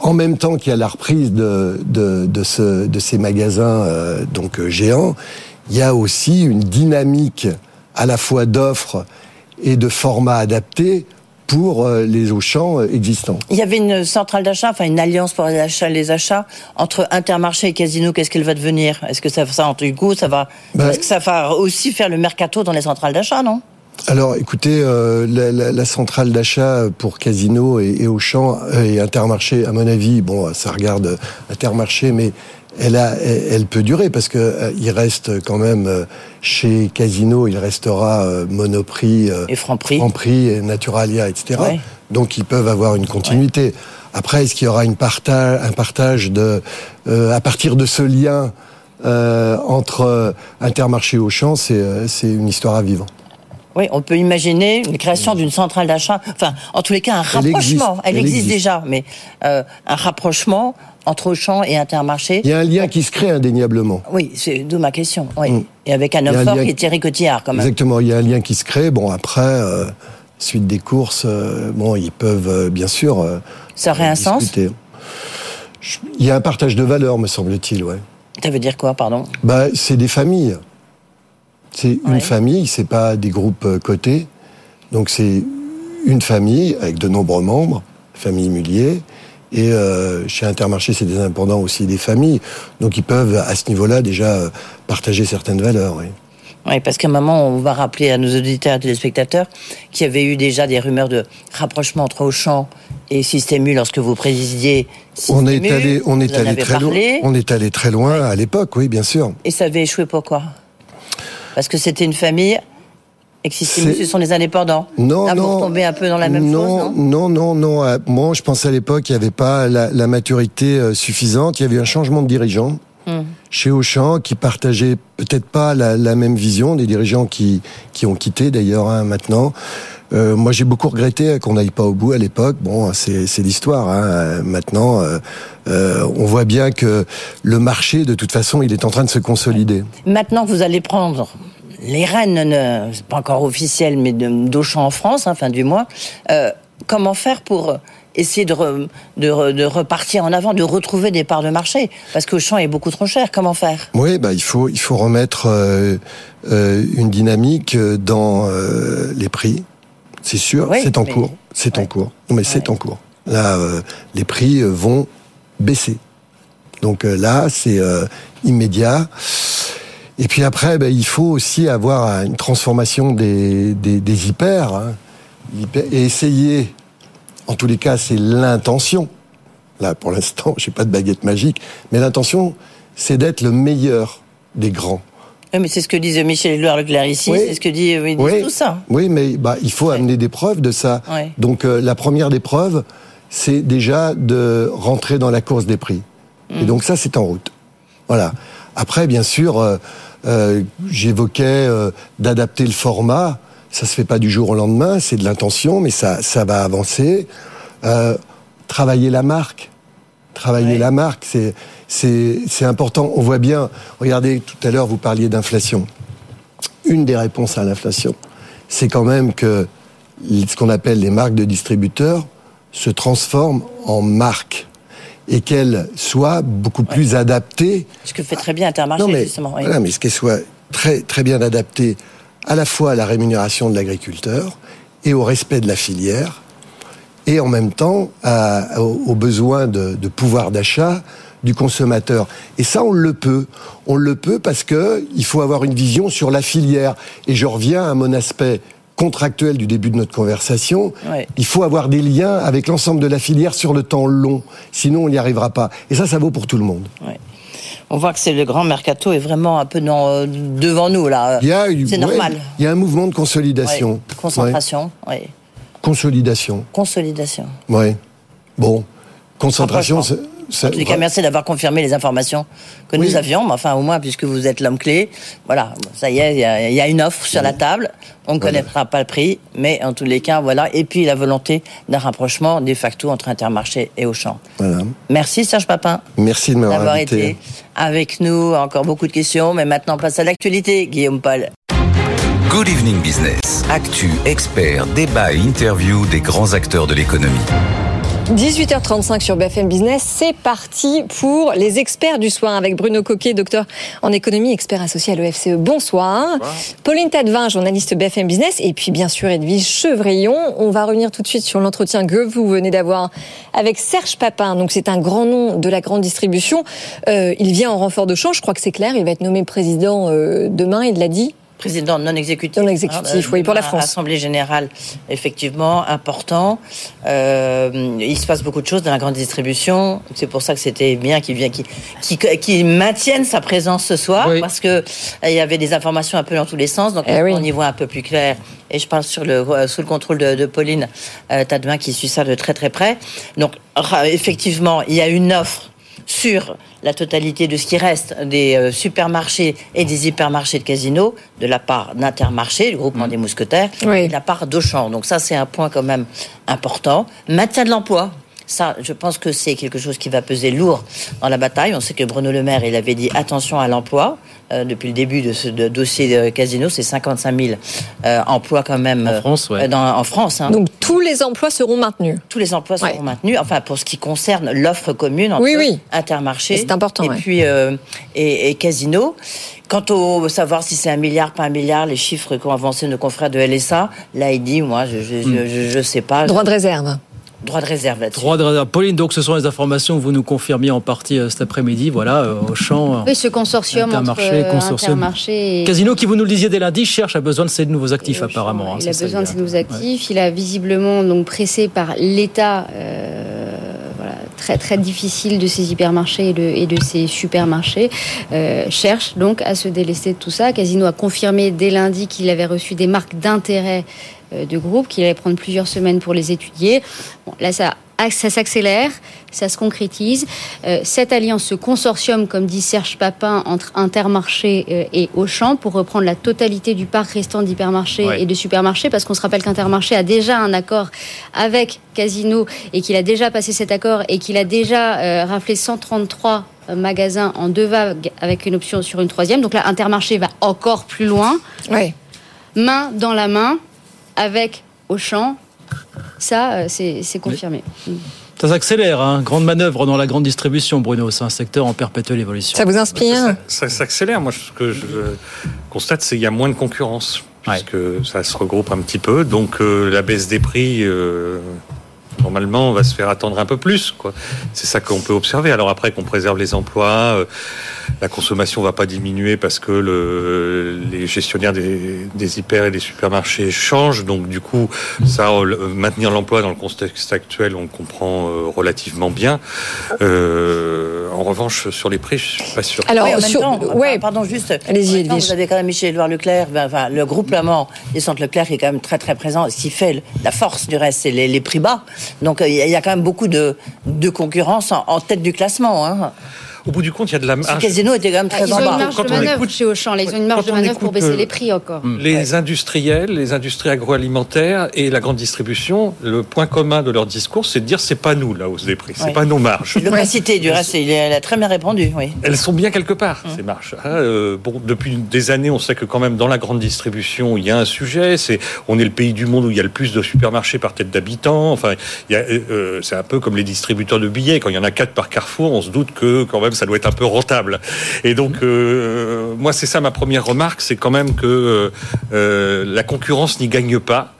en même temps qu'il y a la reprise de de, de, ce, de ces magasins euh, donc euh, géants, il y a aussi une dynamique à la fois d'offres et de formats adaptés pour euh, les Auchan euh, existants. Il y avait une centrale d'achat, enfin une alliance pour les achats, les achats entre Intermarché et Casino. Qu'est-ce qu'elle va devenir? Est-ce que ça, ça, du coup, ça va, Ben- est-ce que ça va aussi faire le mercato dans les centrales d'achat, non? Alors, écoutez, euh, la, la- la centrale d'achat pour Casino et, et Auchan et Intermarché, à mon avis, bon, ça regarde Intermarché, mais elle, a, elle, peut durer parce que euh, il reste quand même euh, chez Casino, il restera euh, Monoprix, Et Franprix. Franprix, et Naturalia, etc. Ouais. Donc, ils peuvent avoir une continuité. Après, est-ce qu'il y aura une partage, un partage de, à partir de ce lien entre Intermarché et Auchan, c'est c'est une histoire à vivre. Oui, on peut imaginer une création d'une centrale d'achat. Enfin, en tous les cas, un Elle rapprochement. existe. Elle, Elle existe, existe. déjà, mais euh, un rapprochement entre Auchan et Intermarché. Il y a un lien qui se crée indéniablement. Oui, c'est d'où ma question. Oui. Mm. Et avec un homme un fort lien- qui est Thierry Cotillard, quand même. Exactement, il y a un lien qui se crée. Bon, après, euh, suite des courses, euh, bon, ils peuvent euh, bien sûr. Ça aurait un sens? Je- Il y a un partage de valeurs, me semble-t-il, ouais. Ça veut dire quoi, pardon? Bah, c'est des familles. C'est Ouais. une famille, c'est pas des groupes cotés. Donc c'est une famille avec de nombreux membres, famille Mullier. Et euh, chez Intermarché, c'est des indépendants aussi des familles. Donc ils peuvent, à ce niveau-là, déjà euh, partager certaines valeurs. Oui. Oui, parce qu'à un moment, on va rappeler à nos auditeurs et téléspectateurs qu'il y avait eu déjà des rumeurs de rapprochement entre Auchan et Système U lorsque vous présidiez On est Système U. allé, on est allé loin. parlé. On est allé très loin à l'époque, oui, bien sûr. Et ça avait échoué pourquoi? Parce que c'était une famille ce sont des indépendants. Non, Là, non. vous retombez un peu dans la même non, chose, non non, non, non. Euh, Moi, je pense à l'époque, il n'y avait pas la, la maturité euh, suffisante. Il y avait eu un changement de dirigeant Hmm. chez Auchan qui partageait peut-être pas la, la même vision, des dirigeants qui, qui ont quitté d'ailleurs hein, maintenant. Euh, moi, j'ai beaucoup regretté qu'on n'aille pas au bout à l'époque. Bon, c'est l'histoire. Hein. Maintenant, euh, euh, on voit bien que le marché, de toute façon, il est en train de se consolider. Maintenant vous allez prendre les ne- c'est pas encore officiel, mais d'Auchan en France, hein, fin du mois, euh, comment faire pour essayer de, re- de, re- de repartir en avant, de retrouver des parts de marché? Parce qu'Auchan est beaucoup trop cher, comment faire? Oui, bah, il faut il faut remettre euh, euh, une dynamique dans euh, les prix. C'est sûr, Oui, c'est en mais- cours, c'est en cours. Non, mais c'est en cours. Là, euh, les prix euh, vont baisser. Donc là, c'est euh, immédiat. Et puis après, bah, il faut aussi avoir une transformation des, des, des hyper, hein. Hyper- et essayer. En tous les cas, c'est l'intention. Là, pour l'instant, (laughs) j'ai pas de baguette magique, mais l'intention, c'est d'être le meilleur des grands. Oui, mais c'est ce que disent Michel Édouard Leclerc ici, Oui. c'est ce que dit, Oui. tout ça. Oui, mais bah, il faut amener des preuves de ça. Donc euh, la première des preuves, c'est déjà de rentrer dans la course des prix. Mm. Et donc ça, c'est en route. Voilà. Après, bien sûr, euh, j'évoquais euh, d'adapter le format. Ça se fait pas du jour au lendemain, c'est de l'intention, mais ça, ça va avancer. Euh, travailler la marque. Travailler la marque, c'est, c'est, c'est important. On voit bien, regardez, tout à l'heure, vous parliez d'inflation. Une des réponses à l'inflation, c'est quand même que ce qu'on appelle les marques de distributeurs se transforment en marques et qu'elles soient beaucoup plus adaptées Ce que fait très bien Intermarché, non, mais, justement. oui. voilà, mais ce qu'elle soit très, très bien adaptée à la fois à la rémunération de l'agriculteur et au respect de la filière, et en même temps à- aux, aux besoins de, de pouvoir d'achat du consommateur. Et ça, on le peut. On le peut parce que il faut avoir une vision sur la filière. Et je reviens à mon aspect contractuel du début de notre conversation, Ouais. il faut avoir des liens avec l'ensemble de la filière sur le temps long. Sinon, on n'y arrivera pas. Et ça, ça vaut pour tout le monde. Ouais. On voit que c'est le grand mercato est vraiment un peu dans- euh, devant nous là. C'est normal. Il y a un mouvement de consolidation. Concentration, oui. Consolidation. Consolidation. Ouais. Bon. Concentration, c'est. En tous les cas, merci d'avoir confirmé les informations que nous avions, mais enfin, au moins, puisque vous êtes l'homme clé, voilà, ça y est, il y a- il y, a une offre sur la table. On ne connaîtra pas le prix, mais en tous les cas, voilà. Et puis, la volonté d'un rapprochement de facto entre Intermarché et Auchan. Voilà. Merci, Serge Papin. Merci de m'avoir été avec nous. Encore beaucoup de questions, mais maintenant, on passe à l'actualité, Guillaume Paul. Good Evening Business. Actu, expert, débat et interview des grands acteurs de l'économie. 18h35 sur BFM Business, c'est parti pour les experts du soir avec Bruno Coquet, docteur en économie, expert associé à l'OFCE. Bonsoir. Pauline Tadevin, journaliste BFM Business, et puis bien sûr Edwige Chevrillon. On va revenir tout de suite sur l'entretien que vous venez d'avoir avec Serge Papin. Donc c'est un grand nom de la grande distribution. Euh, il vient en renfort de champ, je crois que c'est clair. Il va être nommé président euh, demain, il l'a dit. Président non exécutif. Non exécutif, Hein, oui, pour la France. Assemblée générale, effectivement, important. Euh, il se passe beaucoup de choses dans la grande distribution. C'est pour ça que c'était bien qu'il vienne, qu'il qu'il- qu'il maintienne sa présence ce soir, parce que euh, il y avait des informations un peu dans tous les sens. Donc Eh on y voit un peu plus clair. Et je parle sur le, euh, sous le contrôle de, de Pauline euh, qui suit ça de très très près. Donc effectivement, il y a une offre sur la totalité de ce qui reste des euh, supermarchés et des hypermarchés de casinos de la part d'Intermarché, le groupement des mousquetaires, et de la part d'Auchan. Donc ça, c'est un point quand même important. Maintien de l'emploi. Ça, je pense que c'est quelque chose qui va peser lourd dans la bataille. On sait que Bruno Le Maire, il avait dit attention à l'emploi. Euh, depuis le début de ce de dossier de casino, c'est 55 000 euh, emplois quand même en France, ouais. dans, en France. hein. Donc tous les emplois seront maintenus. Tous les emplois seront maintenus. Enfin, pour ce qui concerne l'offre commune entre Oui, oui. Intermarché C'est important, et ouais. puis euh, et, et Casino. Quant au savoir si c'est un milliard, pas un milliard, les chiffres qu'ont avancé nos confrères de LSA, là il dit, moi, je je- je sais pas. Droit de réserve. Droit de réserve là-dessus. Droit de réserve. Pauline, donc ce sont les informations que vous nous confirmiez en partie euh, cet après-midi, voilà, euh, au champ. Oui, ce consortium Intermarché, entre euh, consortium. Intermarché et... Casino, qui vous nous le disiez dès lundi, cherche, a besoin de ces nouveaux actifs apparemment. hein, Il a ça, besoin de ces nouveaux actifs. Il a visiblement donc pressé par l'État euh, voilà, très très difficile de ces hypermarchés et de, et de ces supermarchés. euh, cherche donc à se délester de tout ça. Casino a confirmé dès lundi qu'il avait reçu des marques d'intérêt euh, de groupe, qu'il allait prendre plusieurs semaines pour les étudier. Bon, là, ça, ça s'accélère, ça se concrétise. Euh, cette alliance, ce consortium, comme dit Serge Papin, entre Intermarché euh, et Auchan, pour reprendre la totalité du parc restant d'hypermarchés Ouais. et de supermarchés, parce qu'on se rappelle qu'Intermarché a déjà un accord avec Casino et qu'il a déjà passé cet accord et qu'il a déjà euh, raflé 133 magasins en deux vagues avec une option sur une troisième. Donc là, Intermarché va encore plus loin. Main dans la main avec Auchan. Ça, euh, c'est confirmé. Mm. Ça s'accélère, hein. grande manœuvre dans la grande distribution, Bruno. C'est un secteur en perpétuelle évolution. Ça vous inspire Ça s'accélère. Moi, ce que je constate, c'est qu'il y a moins de concurrence. Puisque ça se regroupe un petit peu. Donc, euh, la baisse des prix, euh, normalement, va se faire attendre un peu plus. quoi. C'est ça qu'on peut observer. Alors, après, qu'on préserve les emplois, euh, la consommation va pas diminuer parce que le, les gestionnaires des, des hyper et des supermarchés changent. Donc, du coup, ça, euh, le- maintenir l'emploi dans le contexte actuel, on le comprend euh, relativement bien. Euh, en revanche, sur les prix, je suis pas sûr. Alors, en même temps, enfin, pardon, juste. Allez-y. Vous avez quand même Michel-Édouard Leclerc, ben, enfin, le groupe Lamont et Centre Leclerc est quand même très très présent. Ce qui fait la force du reste, c'est les, les prix bas. Donc euh, il y, a- quand même beaucoup de, concurrence en, en tête du classement. Hein. Au bout du compte, il y a de la Ce marge. casino était quand même Ah, très Ils en ont bas. une marge Quand de on manœuvre écoute- chez Auchan. Ils ont une marge quand de manœuvre pour baisser euh, les prix encore. Les industriels, les industries agroalimentaires et la grande distribution, le point commun de leur discours, c'est de dire c'est pas nous la hausse des prix, c'est Ouais. pas nos marges. L'opacité du reste, il a, elle a très bien répondu. Oui. Elles sont bien quelque part, Mmh. ces marges. Hein, euh, bon, depuis des années, on sait que quand même dans la grande distribution, il y a un sujet. C'est, on est le pays du monde où il y a le plus de supermarchés par tête d'habitants. Enfin, euh, c'est un peu comme les distributeurs de billets. Quand il y en a quatre par Carrefour, on se doute que quand même ça doit être un peu rentable. Et donc, euh, moi, c'est ça ma première remarque, c'est quand même que euh, euh, la concurrence n'y gagne pas.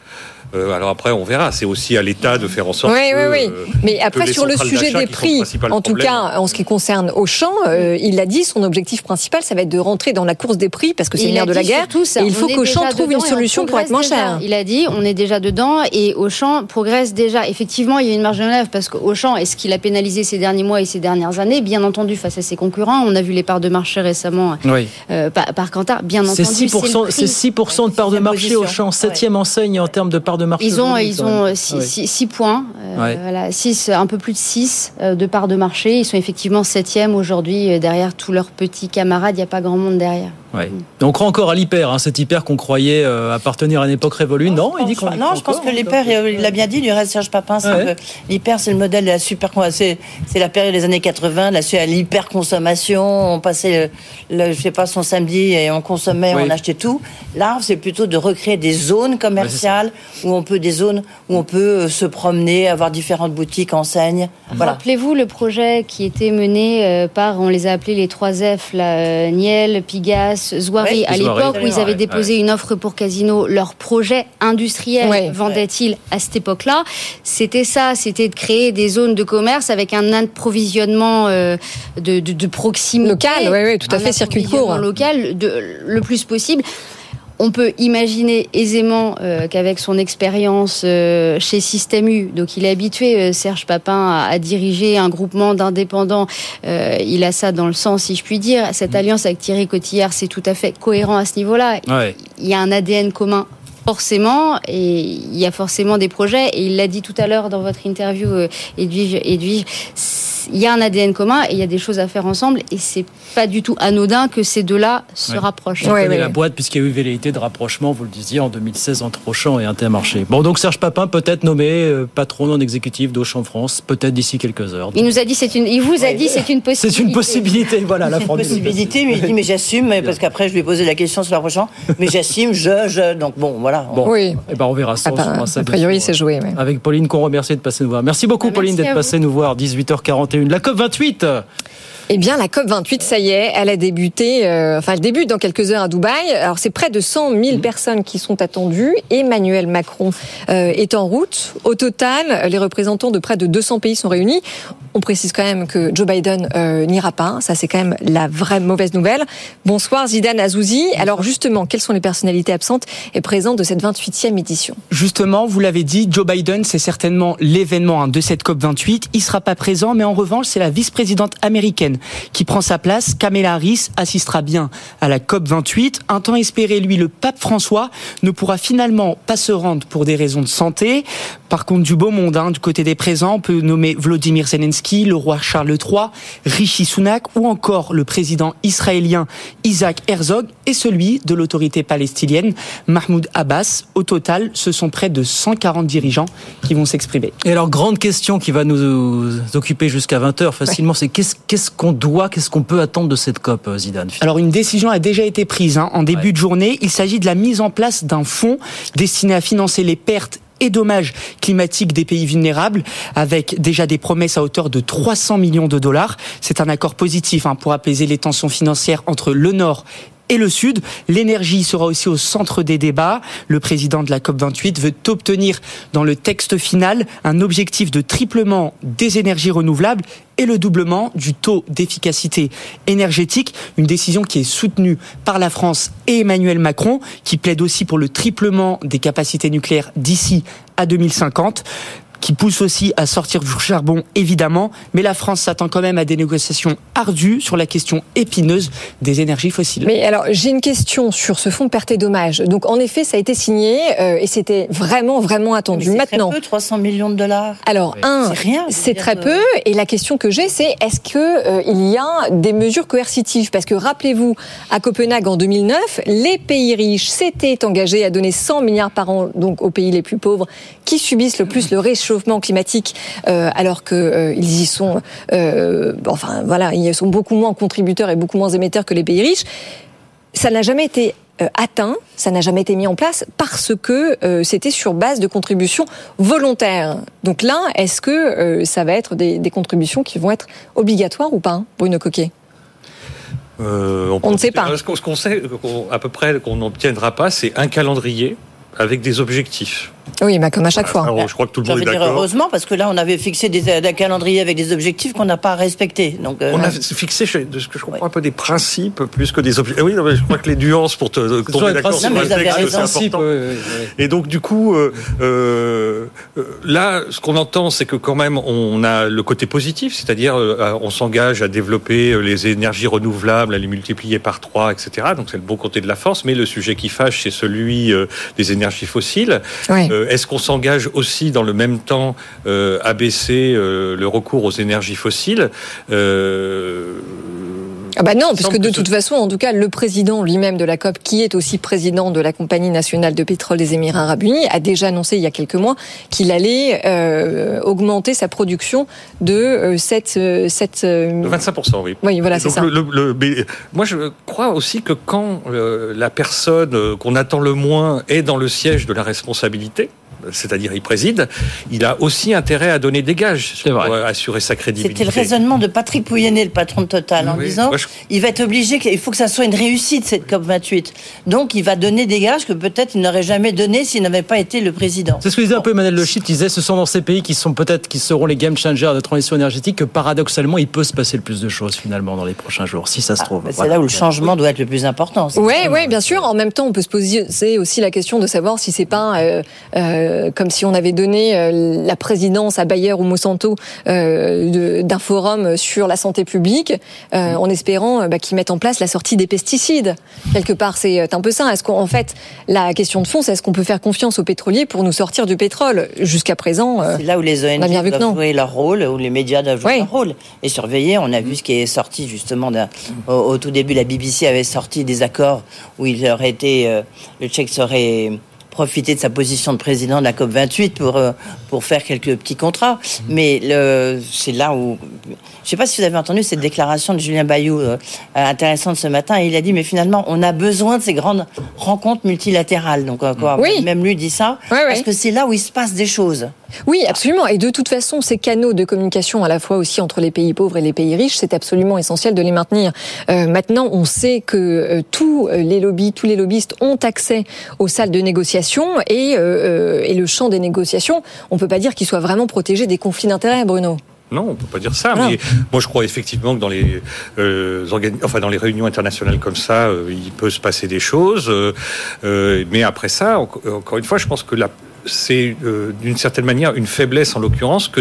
Euh, alors après, on verra. C'est aussi à l'État de faire en sorte. Oui, que, oui, oui. euh, Mais après, sur le sujet des prix, en tout problème, cas, en ce qui concerne Auchan, euh, il l'a dit, son objectif principal, ça va être de rentrer dans la course des prix parce que c'est Il le nerf a de la guerre. surtout ça. Et il faut qu'Auchan trouve une solution pour être moins déjà. cher. Il a dit, on est déjà dedans et Auchan progresse déjà. Effectivement, il y a une marge de manœuvre parce qu'Auchan est ce qu'il a pénalisé ces derniers mois et ces dernières années, bien entendu, face à ses concurrents. On a vu les parts de marché récemment Oui. euh, par, par Kantar. Bien entendu, C'est 6%, le c'est prix. 6% de part de marché position. au champ, septième enseigne en termes de part de Ils ont, ils ont même. 6 Ah oui. points, euh, Ouais. voilà, six, un peu plus de 6 de part de marché. Ils sont effectivement septième aujourd'hui euh, derrière tous leurs petits camarades. Il n'y a pas grand monde derrière. Ouais. Et on croit encore à l'hyper, hein, cet hyper qu'on croyait euh, appartenir à une époque révolue. Non, il dit qu'on Non, je pense encore, que l'hyper, encore. il l'a bien dit, du reste, Serge Papin, c'est Ouais. que l'hyper, c'est le modèle de la super, c'est, c'est la période des années 80, là, c'est à l'hyper consommation, on passait, le, le- je sais pas, son samedi et on consommait, Oui. on achetait tout. Là, c'est plutôt de recréer des zones commerciales où on peut, des zones où on peut euh, se promener, avoir différentes boutiques, enseignes. Voilà. Rappelez-vous le projet qui était mené euh, par, on les a appelés les 3 F, là, euh, Niel, Ouais, à l'époque où ils avaient Ouais, déposé une offre pour Casino. Leur projet industriel, Ouais. vendait-il à cette époque-là C'était ça, c'était de créer des zones de commerce avec un approvisionnement euh, de, de, de proximité. Local, ouais, tout à fait, circuit court. local de, le plus possible. On peut imaginer aisément euh, qu'avec son expérience euh, chez Système U, donc il est habitué, euh, Serge Papin, à, à diriger un groupement d'indépendants. Il a ça dans le sens, si je puis dire. Cette alliance avec Thierry Cotillard, c'est tout à fait cohérent à ce niveau-là. Ouais. Il y a un ADN commun. Forcément, et il y a forcément des projets, et il l'a dit tout à l'heure dans votre interview, Edwige, Edwige, il y a un ADN commun et il y a des choses à faire ensemble, et c'est pas du tout anodin que ces deux-là se Ouais. rapprochent. On connaît la boîte puisqu'il y a eu velléité de rapprochement, vous le disiez, en 2016 entre Auchan et Intermarché. Bon, donc Serge Papin peut-être nommé euh, patron non exécutif d'Auchan France, peut-être d'ici quelques heures. Il nous a dit c'est une, il vous a dit c'est une possibilité. C'est une possibilité, voilà la C'est une possibilité, mais il dit, mais j'assume, parce qu'après, je lui ai posé la question sur la prochaine, mais j'assume, je, je, donc bon, voilà. Bon, Oui. eh ben on verra ça. Ah ça, a priori, c'est joué. ouais. Avec Pauline qu'on remercie de passer nous voir. Merci beaucoup Ah, Pauline d'être passée nous voir. 18h41. La COP 28. Eh bien, la COP 28, ça y est, elle a débuté, euh, enfin, elle débute dans quelques heures à Dubaï. Alors, c'est près de 100 Mmh. 000 personnes qui sont attendues. Emmanuel Macron euh, est en route. Au total, les représentants de près de 200 pays sont réunis. On précise quand même que Joe Biden euh, n'ira pas. Ça, c'est quand même la vraie mauvaise nouvelle. Bonsoir, Zidane Azouzi. Alors, justement, quelles sont les personnalités absentes et présentes de cette 28e édition? Justement, vous l'avez dit, Joe Biden, c'est certainement l'événement hein, de cette COP28. Il sera pas présent, mais en revanche, c'est la vice-présidente américaine qui prend sa place. Kamala Harris assistera bien à la COP28. Un temps espéré, lui, le pape François ne pourra finalement pas se rendre pour des raisons de santé. Par contre, du beau monde, hein, du côté des présents, on peut nommer Vladimir Zelensky, le roi Charles III, Rishi Sunak ou encore le président israélien Isaac Herzog et celui de l'autorité palestinienne Mahmoud Abbas. Au total, ce sont près de 140 dirigeants qui vont s'exprimer. Et alors, grande question qui va nous occuper jusqu'à 20h facilement, c'est qu'est-ce qu'est-ce qu'on doit, qu'est-ce qu'on peut attendre de cette COP, euh, Zidane Alors une décision a déjà été prise hein, en début de journée. Il s'agit de la mise en place d'un fonds destiné à financer les pertes et dommages climatiques des pays vulnérables, avec déjà des promesses à hauteur de 300 millions de dollars. C'est un accord positif hein, pour apaiser les tensions financières entre le Nord et le Sud. L'énergie sera aussi au centre des débats. Le président de la COP28 veut obtenir dans le texte final un objectif de triplement des énergies renouvelables et le doublement du taux d'efficacité énergétique, une décision qui est soutenue par la France et Emmanuel Macron, qui plaide aussi pour le triplement des capacités nucléaires d'ici à 2050 qui pousse aussi à sortir du charbon, évidemment, mais la France s'attend quand même à des négociations ardues sur la question épineuse des énergies fossiles. Mais alors, j'ai une question sur ce fonds perte et dommages. Donc, en effet, ça a été signé euh, et c'était vraiment, vraiment attendu. Mais c'est Maintenant, très peu, 300 millions de dollars. alors, un, C'est très peu. Et la question que j'ai, c'est est-ce que euh, il y a des mesures coercitives? Parce que rappelez-vous, à Copenhague en 2009, les pays riches s'étaient engagés à donner 100 milliards par an donc aux pays les plus pauvres qui subissent le plus le réchauffement climatique, euh, alors que euh, y sont, euh, enfin voilà, ils sont beaucoup moins contributeurs et beaucoup moins émetteurs que les pays riches. Ça n'a jamais été atteint, ça n'a jamais été mis en place parce que euh, c'était sur base de contributions volontaires. Donc là, est-ce que euh, ça va être des, des contributions qui vont être obligatoires ou pas, hein, Bruno Coquet? Euh, On ne sait pas. Ce qu'on sait à peu près qu'on n'obtiendra pas, c'est un calendrier avec des objectifs. Oui, bah comme à chaque fois. Alors, je crois que tout le monde est dire d'accord. heureusement, parce que là, on avait fixé des, un calendrier avec des objectifs qu'on n'a pas respectés. Donc, euh, On a fixé, je- de ce que je comprends, un peu des principes plus que des objets. Oui, non, mais je crois que les nuances pour te tomber d'accord sur mais un texte, raison. c'est important. Et donc, du coup, euh, euh, euh, là, ce qu'on entend, c'est que quand même, on a le côté positif, c'est-à-dire, euh, on s'engage à développer euh, les énergies renouvelables, à les multiplier par trois, etc. Donc, c'est le bon côté de la force. Mais le sujet qui fâche, c'est celui euh, des énergies fossiles. Est-ce qu'on s'engage aussi dans le même temps euh, à baisser euh, le recours aux énergies fossiles Euh, Ah bah non, parce semble que de toute façon, en tout cas, le président lui-même de la COP, qui est aussi président de la Compagnie nationale de pétrole des Émirats arabes unis, a déjà annoncé il y a quelques mois qu'il allait euh, augmenter sa production de euh, 7... euh, 7 euh, De 25%, oui. Oui, voilà, c'est ça. le- le- le- mais moi, je crois aussi que quand la personne qu'on attend le moins est dans le siège de la responsabilité, c'est-à-dire il préside, il a aussi intérêt à donner des gages pour assurer sa crédibilité. C'était le raisonnement de Patrick Pouyanné, le patron de Total, en Oui, disant moi, je- il va être obligé, il faut que ça soit une réussite cette COP 28. Donc il va donner des gages que peut-être il n'aurait jamais donné s'il n'avait pas été le président. C'est ce que disait un peu Emmanuel Le Chip, il disait ce sont dans ces pays qui sont peut-être qui seront les game changers de transition énergétique que paradoxalement il peut se passer le plus de choses finalement dans les prochains jours, si ça se trouve. Ah, C'est Voilà. là où le changement doit être le plus important. c'est ça. ouais, bien sûr. En même temps, on peut se poser aussi la question de savoir si c'est pas euh, euh, comme si on avait donné euh, la présidence à Bayer ou Monsanto euh, d'un forum sur la santé publique, euh, en espérant euh, bah, qu'ils mettent en place la sortie des pesticides. Quelque part, c'est euh, un peu ça. Est-ce qu'en fait, la question de fond, c'est est-ce qu'on peut faire confiance aux pétroliers pour nous sortir du pétrole? Jusqu'à présent, euh, C'est là où les ONG doivent jouer leur rôle, où les médias doivent jouer leur rôle et surveiller. On a vu ce qui est sorti justement au, au tout début. La BBC avait sorti des accords où il aurait été, euh, le Tchèque serait profité de sa position de président de la COP 28 pour euh, pour faire quelques petits contrats. Mais le, c'est là où je sais pas si vous avez entendu cette déclaration de Julien Bayou euh, intéressante ce matin. Il a dit mais finalement on a besoin de ces grandes rencontres multilatérales. Donc quoi, Oui. même lui dit ça parce que c'est là où il se passe des choses. Oui, absolument. Et de toute façon, ces canaux de communication, à la fois aussi entre les pays pauvres et les pays riches, c'est absolument essentiel de les maintenir. Euh, maintenant, on sait que euh, tous les lobbies, tous les lobbyistes ont accès aux salles de négociation et, euh, euh, et le champ des négociations. On peut pas dire qu'il soit vraiment protégé des conflits d'intérêts, Bruno. Non, on peut pas dire ça. Mais moi, je crois effectivement que dans les euh, enfin dans les réunions internationales comme ça, euh, il peut se passer des choses. euh, mais après ça, en- encore une fois, je pense que la c'est euh, d'une certaine manière une faiblesse en l'occurrence que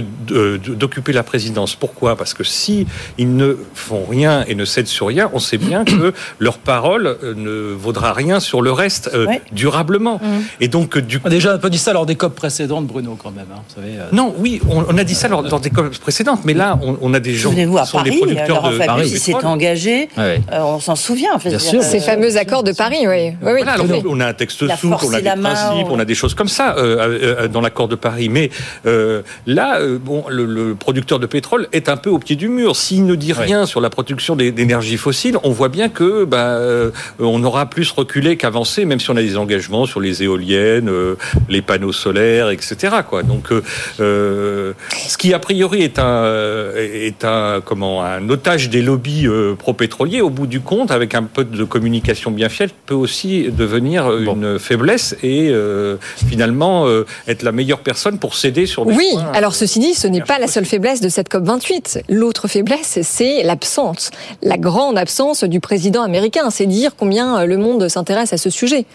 d'occuper la présidence. Pourquoi? Parce que si ils ne font rien et ne cèdent sur rien, on sait bien que leur parole euh, ne vaudra rien sur le reste euh, Ouais. durablement. Et donc du On a déjà un peu dit ça lors des COP précédentes, Bruno, quand même. hein, vous savez, euh, non, oui, on, on a dit ça lors, lors des COP précédentes, mais là, on, on a des gens Souvenez-vous à qui sont des Paris, producteurs Laurent de de il s'est engagé. Ouais. Euh, on s'en souvient. En fait, Bien C'est-à-dire, sûr. Ces fameux accords de Paris, oui. oui, oui Voilà, alors, tout à fait. on a un texte souple, on a des main, principes, on- on a des choses comme ça euh, euh, dans l'accord de Paris. Mais euh, là, euh, bon, le, le producteur de pétrole est un peu au pied du mur. S'il ne dit rien sur la production d'énergie fossile, on voit bien que bah, euh, on aura plus reculé qu'avancé, même si on a des engagements sur les éoliennes, euh, les panneaux solaires, etc. Quoi. Donc, euh, euh, ce qui a priori est un est un comment un otage des lobbies euh, pro-pétroliers, au bout du compte, avec un peu de communication bien faite, peut aussi devenir une faiblesse et euh, finalement euh, être la meilleure personne pour céder sur des Oui, points. alors ceci dit, ce n'est pas la seule faiblesse de cette COP28. L'autre faiblesse, c'est l'absence, la grande absence du président américain. C'est dire combien euh, le monde s'intéresse à ce sujet.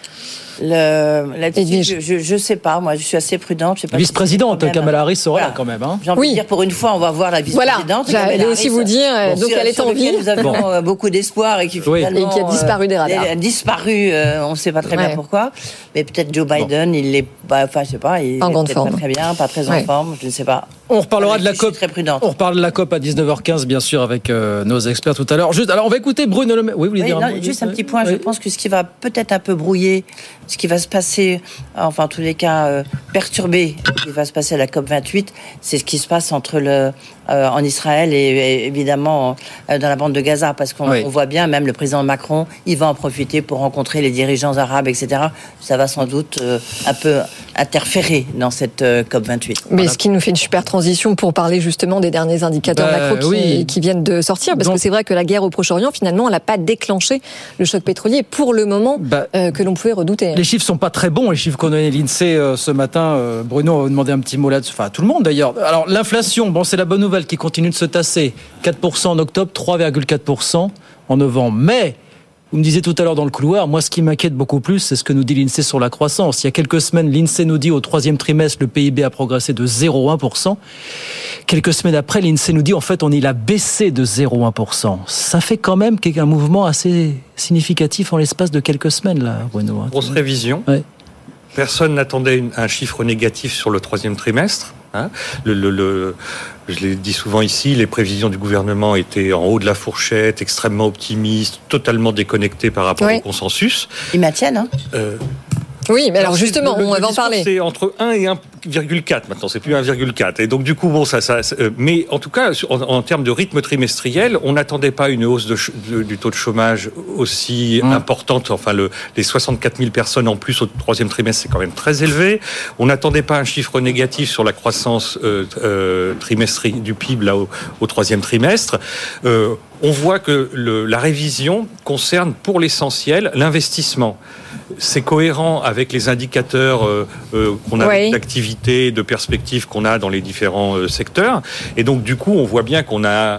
Là-dessus, je, je, je sais pas, moi je suis assez prudente. Pas si Vice-présidente. Kamala Harris sera là quand même. Hein. J'ai envie de dire pour une fois, on va voir la vice-présidente. Voilà, j'allais aussi vous dire, euh, donc sur- elle est en vie. Nous avions Bon. euh, beaucoup d'espoir et qui Oui. finalement, Et qui a disparu des radars. Elle a disparu, euh, on ne sait pas très Ouais. bien pourquoi. Mais peut-être Joe Biden, il est, bah, enfin je sais pas, il En est grande forme. pas très bien, pas très Ouais. en forme, je ne sais pas. On reparlera de la COP. très prudente. On reparle de la COP à 19h15, bien sûr, avec euh, nos experts tout à l'heure. Juste, alors on va écouter Bruno Le Maire. Oui, vous voulez Oui, dire non, un juste un petit point. Je pense que ce qui va peut-être un peu brouiller, ce qui va se passer, enfin en tous les cas euh, perturber, ce qui va se passer à la COP 28, c'est ce qui se passe entre le, en Israël et, évidemment dans la bande de Gaza, parce qu'on voit bien, même le président Macron, il va en profiter pour rencontrer les dirigeants arabes, etc. Ça va sans doute un peu interférer dans cette COP 28. Mais ce qui nous fait une super transition pour parler justement des derniers indicateurs bah, macro qui, qui, viennent de sortir, parce que c'est vrai que la guerre au Proche-Orient, finalement, elle n'a pas déclenché le choc pétrolier pour le moment bah, que l'on pouvait redouter. Les chiffres sont pas très bons, les chiffres qu'on a donné l'INSEE ce matin. Bruno a demandé un petit mot là-dessus, enfin tout le monde d'ailleurs. Alors l'inflation, bon c'est la bonne nouvelle qui continue de se tasser. 4% en octobre, 3,4% en novembre. Mais vous me disiez tout à l'heure dans le couloir, moi ce qui m'inquiète beaucoup plus, c'est ce que nous dit l'INSEE sur la croissance. Il y a quelques semaines, l'INSEE nous dit au troisième trimestre, le PIB a progressé de 0,1%. Quelques semaines après, l'INSEE nous dit en fait, on il a baissé de 0,1%. Ça fait quand même un mouvement assez significatif en l'espace de quelques semaines, là, Bruno. Hein. Grosse révision. Personne n'attendait un chiffre négatif sur le troisième trimestre. Hein. le, je l'ai dit souvent ici, les prévisions du gouvernement étaient en haut de la fourchette, extrêmement optimistes, totalement déconnectées par rapport au consensus. Ils maintiennent, hein euh, oui, mais alors, justement, on va en parler. C'est entre 1 et 1,4 maintenant, c'est plus 1,4. Et donc du coup, bon, ça, ça, euh, mais en tout cas, en, termes de rythme trimestriel, on n'attendait pas une hausse de, du taux de chômage aussi mmh. importante. Enfin, le, les 64 000 personnes en plus au troisième trimestre, c'est quand même très élevé. On n'attendait pas un chiffre négatif sur la croissance euh, euh, trimestrielle du PIB là au, au troisième trimestre. Euh, on voit que le, la révision concerne pour l'essentiel l'investissement. C'est cohérent avec les indicateurs euh, euh, qu'on a d'activité, de perspective qu'on a dans les différents euh, secteurs. Et donc, du coup, on voit bien qu'on a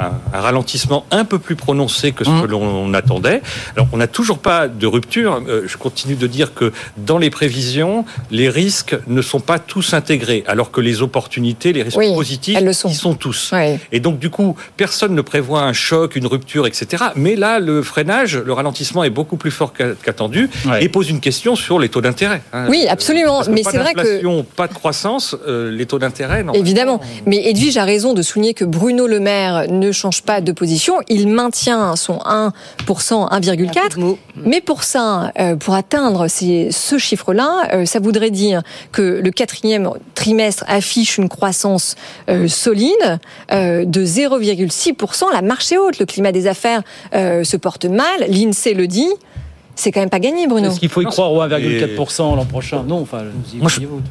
un, un, ralentissement un peu plus prononcé que ce mmh. que l'on attendait. Alors, on n'a toujours pas de rupture. je continue de dire que dans les prévisions, les risques ne sont pas tous intégrés, alors que les opportunités, les risques positifs, ils sont tous. Et donc, du coup, personne ne prévoit un choc, une rupture, etc. Mais là, le freinage, le ralentissement est beaucoup plus fort qu'attendu et pose une question sur les taux d'intérêt. Hein. Oui, absolument. mais c'est vrai que pas de croissance, euh, les taux d'intérêt. Évidemment. Mais Edwige a raison de souligner que Bruno Le Maire ne change pas de position. Il maintient son 1%, 1,4. Mais pour ça, euh, pour atteindre ce chiffre-là, euh, ça voudrait dire que le quatrième trimestre affiche une croissance solide de 0,6%. La marche Le climat des affaires euh, se porte mal. L'INSEE le dit c'est quand même pas gagné, Bruno. Est-ce qu'il faut y croire au 1,4% l'an prochain? Non, enfin,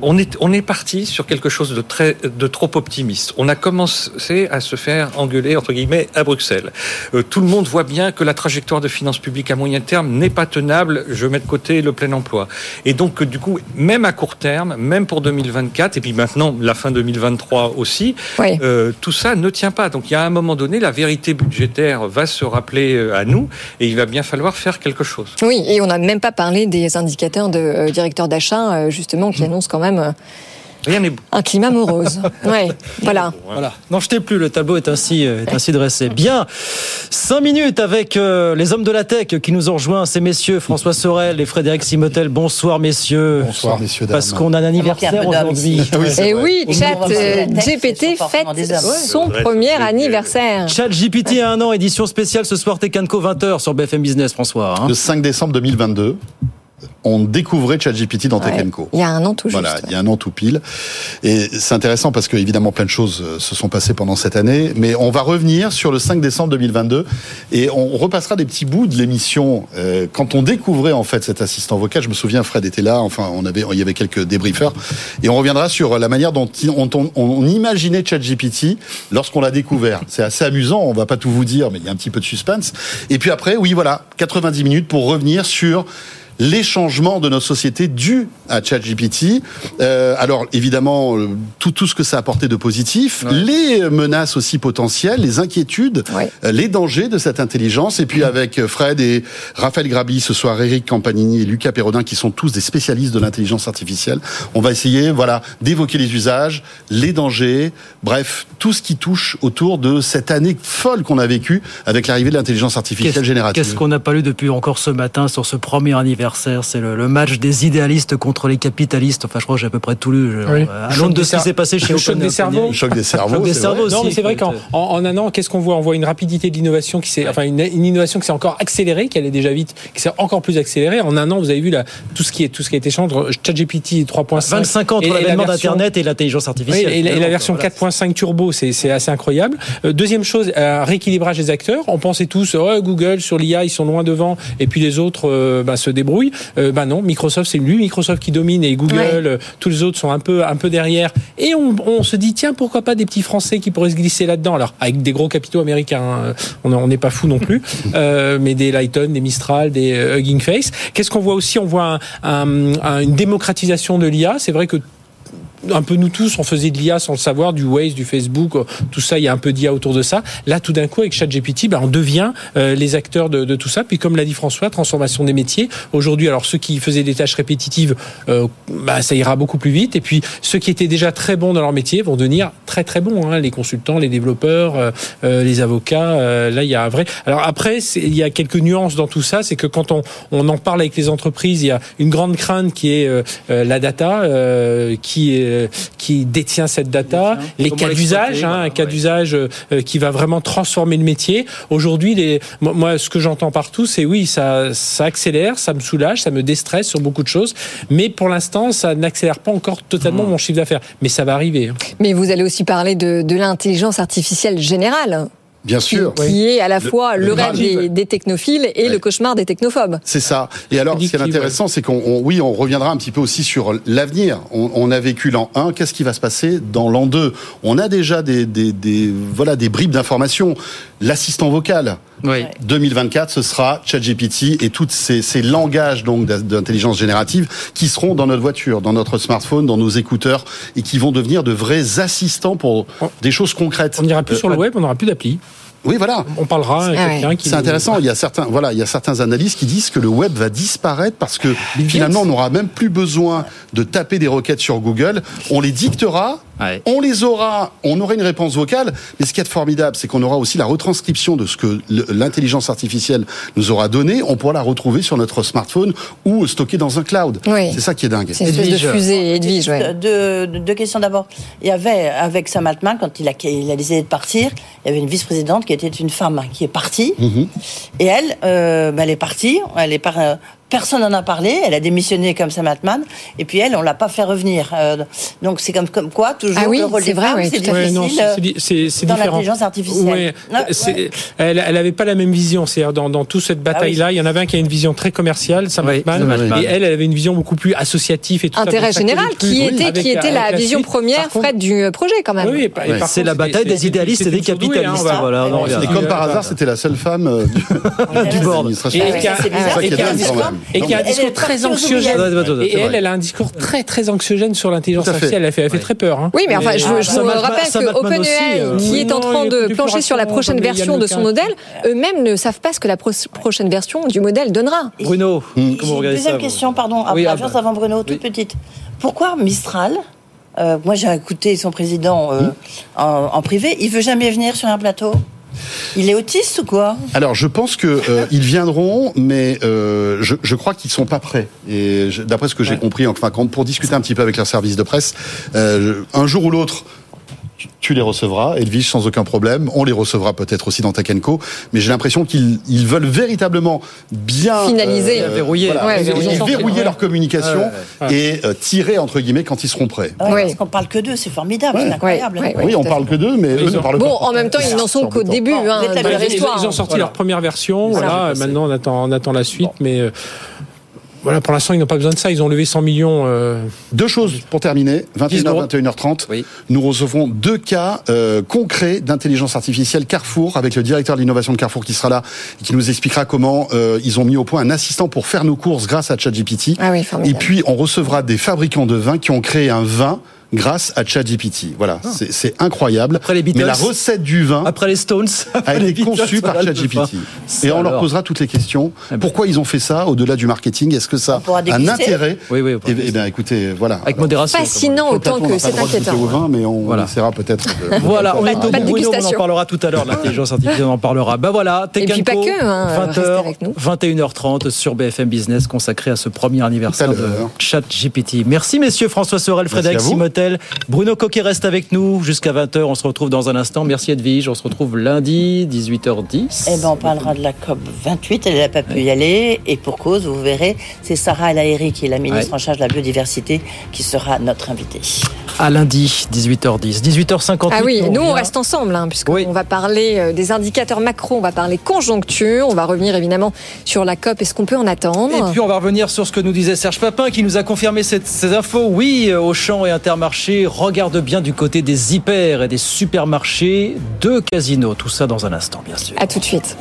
on est on est parti sur quelque chose de très de trop optimiste. On a commencé à se faire engueuler entre guillemets à Bruxelles. Euh, tout le monde voit bien que la trajectoire de finances publiques à moyen terme n'est pas tenable. Je mets de côté le plein emploi. Et donc du coup, même à court terme, même pour 2024 et puis maintenant la fin 2023 aussi, euh, tout ça ne tient pas. Donc il y a un moment donné, la vérité budgétaire va se rappeler euh, à nous et il va bien falloir faire quelque chose. Oui, et on n'a même pas parlé des indicateurs de euh, directeurs d'achat, euh, justement, qui annoncent quand même. Euh, un climat morose. (laughs) ouais, voilà. Voilà. N'en jetez plus, le tableau est ainsi, est ainsi dressé. Bien. Cinq minutes avec les hommes de la tech qui nous ont rejoints, ces messieurs, François Sorel et Frédéric Simotel. Bonsoir, messieurs. Bonsoir, messieurs, dames. Parce qu'on a un anniversaire aujourd'hui. et eh oui, Chat GPT fête son premier anniversaire. Chat GPT a un an, édition spéciale ce soir, Tecanco 20h sur BFM Business, François. Hein. Le 5 décembre 2022 on découvrait ChatGPT dans Tech Il y a un an tout juste. Voilà, il y a un an tout pile. Et c'est intéressant parce que évidemment plein de choses euh, se sont passées pendant cette année, mais on va revenir sur le 5 décembre 2022 et on repassera des petits bouts de l'émission euh, quand on découvrait en fait cet assistant vocal. Je me souviens, Fred était là. Enfin, on avait, il y avait quelques débriefers et on reviendra sur la manière dont on, on, on imaginait ChatGPT lorsqu'on l'a découvert. C'est assez amusant. On va pas tout vous dire, mais il y a un petit peu de suspense. Et puis après, oui, voilà, 90 minutes pour revenir sur les changements de notre société dus à ChatGPT. Euh, alors évidemment, euh, tout, tout ce que ça a apporté de positif, les menaces aussi potentielles, les inquiétudes, euh, les dangers de cette intelligence. Et puis avec Fred et Raphaël Grabi, ce soir Eric Campanini et Lucas Perrodin, qui sont tous des spécialistes de l'intelligence artificielle, on va essayer voilà, d'évoquer les usages, les dangers, bref, tout ce qui touche autour de cette année folle qu'on a vécue avec l'arrivée de l'intelligence artificielle générative. Qu'est-ce qu'on n'a pas lu depuis encore ce matin sur ce premier anniversaire anniversaire. C'est le, le match des idéalistes contre les capitalistes. Enfin, je crois que j'ai à peu près tout lu. Oui. Euh, À l'onde de ce qui s'est passé chez le choc des cerveaux. Le choc des cerveaux. Choc des c'est vrai. cerveaux aussi. Non, mais c'est vrai qu'en en, en un an, qu'est-ce qu'on voit? On voit une rapidité de l'innovation qui s'est, enfin une, une innovation qui s'est encore accélérée, qui allait déjà vite, qui s'est encore plus accélérée. En un an, vous avez vu là tout ce qui est tout ce qui a été changé. entre ChatGPT 3.5, 25 ans entre l'avènement d'Internet et l'intelligence Oui, artificielle. et, la, et la version voilà. 4.5 turbo, c'est assez incroyable. Euh, deuxième chose, un rééquilibrage des acteurs. On pensait tous, oh, Google sur l'IA, ils sont loin devant, et puis les autres euh, bah, se débrouillent. Euh, bah non, Microsoft, c'est lui, Microsoft qui domine, et Google, Ouais. euh, tous les autres sont un peu, un peu derrière. Et on, on se dit, tiens, pourquoi pas des petits Français qui pourraient se glisser là-dedans Alors, avec des gros capitaux américains, hein, on n'est pas fou non plus, (laughs) euh, mais des Lighton, des Mistral, des Hugging Face. Qu'est-ce qu'on voit aussi? On voit un- un- un- une démocratisation de l'IA. C'est vrai que un peu nous tous, on faisait de l'IA sans le savoir, du Waze, du Facebook, euh, tout ça, il y a un peu d'IA autour de ça. Là, tout d'un coup, avec ChatGPT, ben, on devient euh, les acteurs de, de tout ça. Puis, comme l'a dit François, transformation des métiers. Aujourd'hui, alors ceux qui faisaient des tâches répétitives, euh, bah, ça ira beaucoup plus vite. Et puis, ceux qui étaient déjà très bons dans leur métier vont devenir très très bons. Hein. Les consultants, les développeurs, euh, euh, les avocats. euh, là, il y a un vrai. Alors après, il y a quelques nuances dans tout ça. C'est que quand on, on en parle avec les entreprises, il y a une grande crainte qui est la data, qui est euh, qui détient cette data, les Comment cas d'usage, hein, un cas d'usage euh, qui va vraiment transformer le métier. Aujourd'hui, les, moi, ce que j'entends partout, c'est oui, ça, ça accélère, ça me soulage, ça me déstresse sur beaucoup de choses, mais pour l'instant, ça n'accélère pas encore totalement mon chiffre d'affaires. Mais ça va arriver. hein. Mais vous allez aussi parler de, de l'intelligence artificielle générale, Bien sûr. qui est à la fois le, le rêve des, des technophiles et le cauchemar des technophobes. C'est ça. Et alors, ce qui est intéressant, c'est qu'on, on- oui, on reviendra un petit peu aussi sur l'avenir. On, on a vécu l'an 1. Qu'est-ce qui va se passer dans l'an 2 On a déjà des, des, des- voilà, des bribes d'informations. L'assistant vocal. Oui. 2024, ce sera ChatGPT et tous ces, ces langages donc d'in- d'intelligence générative qui seront dans notre voiture, dans notre smartphone, dans nos écouteurs et qui vont devenir de vrais assistants pour des choses concrètes. On n'ira plus Euh, sur le web, on n'aura plus d'appli. Oui, voilà. On parlera avec Ah quelqu'un qui. C'est nous- intéressant. Il y a certains, voilà, il y a certains analystes qui disent que le web va disparaître parce que finalement, on n'aura même plus besoin de taper des requêtes sur Google. On les dictera. Ouais. On les aura, on aura une réponse vocale, mais ce qui est formidable, c'est qu'on aura aussi la retranscription de ce que l'intelligence artificielle nous aura donné. On pourra la retrouver sur notre smartphone ou stocker dans un cloud. Oui. C'est ça qui est dingue. C'est une espèce de fusée, Edwige, ouais. Deux, deux- deux questions d'abord. Il y avait, avec Sam Altman, quand il a, il a décidé de partir, il y avait une vice-présidente qui était une femme qui est partie. Mhm. Et elle, euh, bah, elle est partie. Elle est par, euh, personne n'en a parlé. Elle a démissionné comme Sam Altman. Et puis elle, on l'a pas fait revenir. Euh, donc c'est comme, comme quoi, toujours Ah oui, le rôle c'est des vrai, femmes, c'est difficile. euh, dans l'intelligence artificielle. Ouais, Ah, c'est- ouais. Elle, elle avait pas la même vision. C'est-à-dire dans, dans toute cette bataille-là, il y en avait un qui a une vision très commerciale, Sam Oui, Altman, Sam Altman. et elle, elle avait une vision beaucoup plus associative et tout Intérêt général, qui était, avec- qui était avec la vision suite. première, contre- Fred, du projet quand même. Oui, C'est la bataille des idéalistes et des hein, capitalistes. Et comme par hasard, c'était la seule femme euh, du, (laughs) board. Et qui a- un discours-. Et qui a un discours très anxiogène. Et elle, elle a un discours très très anxiogène sur l'intelligence artificielle. Elle a fait, elle fait très peur. hein. Oui, mais enfin, je, vous rappelle que OpenAI, euh, qui est en train de plancher sur la prochaine version de son modèle, eux-mêmes ne savent pas ce que la pro- prochaine version du modèle donnera. Bruno, Hmm. comment vous regardez Deuxième question, pardon, Oui, après, ah bah. juste avant Bruno, toute petite. Pourquoi Mistral euh, Moi, j'ai écouté son président euh, en, en privé. Il veut jamais venir sur un plateau? Il est autiste ou quoi? Alors, je pense que euh, ils viendront, mais euh, je, je crois qu'ils sont pas prêts. Et d'après ce que j'ai compris, enfin, quand, pour discuter un petit peu avec leur service de presse, euh, un jour ou l'autre. Tu- les recevras, Edwige, sans aucun problème. On les recevra peut-être aussi dans Takenco. Mais j'ai l'impression qu'ils ils veulent véritablement bien Finaliser. Verrouiller. voilà, Ouais, ils- verrouiller. leur communication Ouais, et euh, tirer entre guillemets quand ils seront prêts. Parce qu'on parle que d'eux, c'est formidable, Ouais. c'est incroyable. Ouais, ouais. oui, on parle que d'eux, mais eux ne parlent Bon, pas. en même temps, ils n'en sont qu'au début hein, de leur Ils, ont sorti Voilà. leur première version. Voilà. Maintenant on attend, on attend la suite, mais euh, voilà, pour l'instant ils n'ont pas besoin de ça. Ils ont levé 100 millions. euh, Deux choses pour terminer. 21h, 21h30. Oui. Nous recevrons deux cas euh, concrets d'intelligence artificielle Carrefour avec le directeur de l'innovation de Carrefour qui sera là et qui nous expliquera comment euh, ils ont mis au point un assistant pour faire nos courses grâce à ChatGPT. Ah oui, Et puis on recevra des fabricants de vin qui ont créé un vin grâce à ChatGPT. Voilà, c'est c'est incroyable. Après les Beatles. Mais la recette du vin Après les Stones, a après les été Beatles, conçue par. ChatGPT. Et on leur posera toutes les questions. Pourquoi ils ont fait ça au-delà du marketing? Est-ce que ça a un intérêt? Oui, oui. Eh eh bien, écoutez, voilà. Avec modération. Fascinant autant que c'est inquiétant. au vin, mais on Voilà. essaiera peut-être. de- Voilà, on est au bout, on en parlera tout à l'heure, l'intelligence artificielle, on en parlera. Ben voilà, Tech Et puis pas que, hein, restez 20h, avec nous. 21h30 sur BFM Business consacré à ce premier anniversaire de. ChatGPT. Merci messieurs, François Sorel, Frédéric à Bruno Coquet reste avec nous jusqu'à 20h, on se retrouve dans un instant. Merci Edwige, on se retrouve lundi, 18h10. Eh ben, on parlera de la COP 28. Elle n'a pas pu y aller. Et pour cause, vous verrez, c'est Sarah El qui est la ministre Ouais. en charge de la biodiversité, qui sera notre invitée. À lundi, 18h10. 18h58. Ah oui, nous on reste ensemble, hein, puisqu'on va parler euh, des indicateurs macro, on va parler conjoncture, on va revenir évidemment sur la COP et ce qu'on peut en attendre. Et puis on va revenir sur ce que nous disait Serge Papin qui nous a confirmé cette- ces infos. Oui, euh, Auchan et Intermarché regarde bien du côté des hyper et des supermarchés de casinos. Tout ça dans un instant, bien sûr. À tout de suite.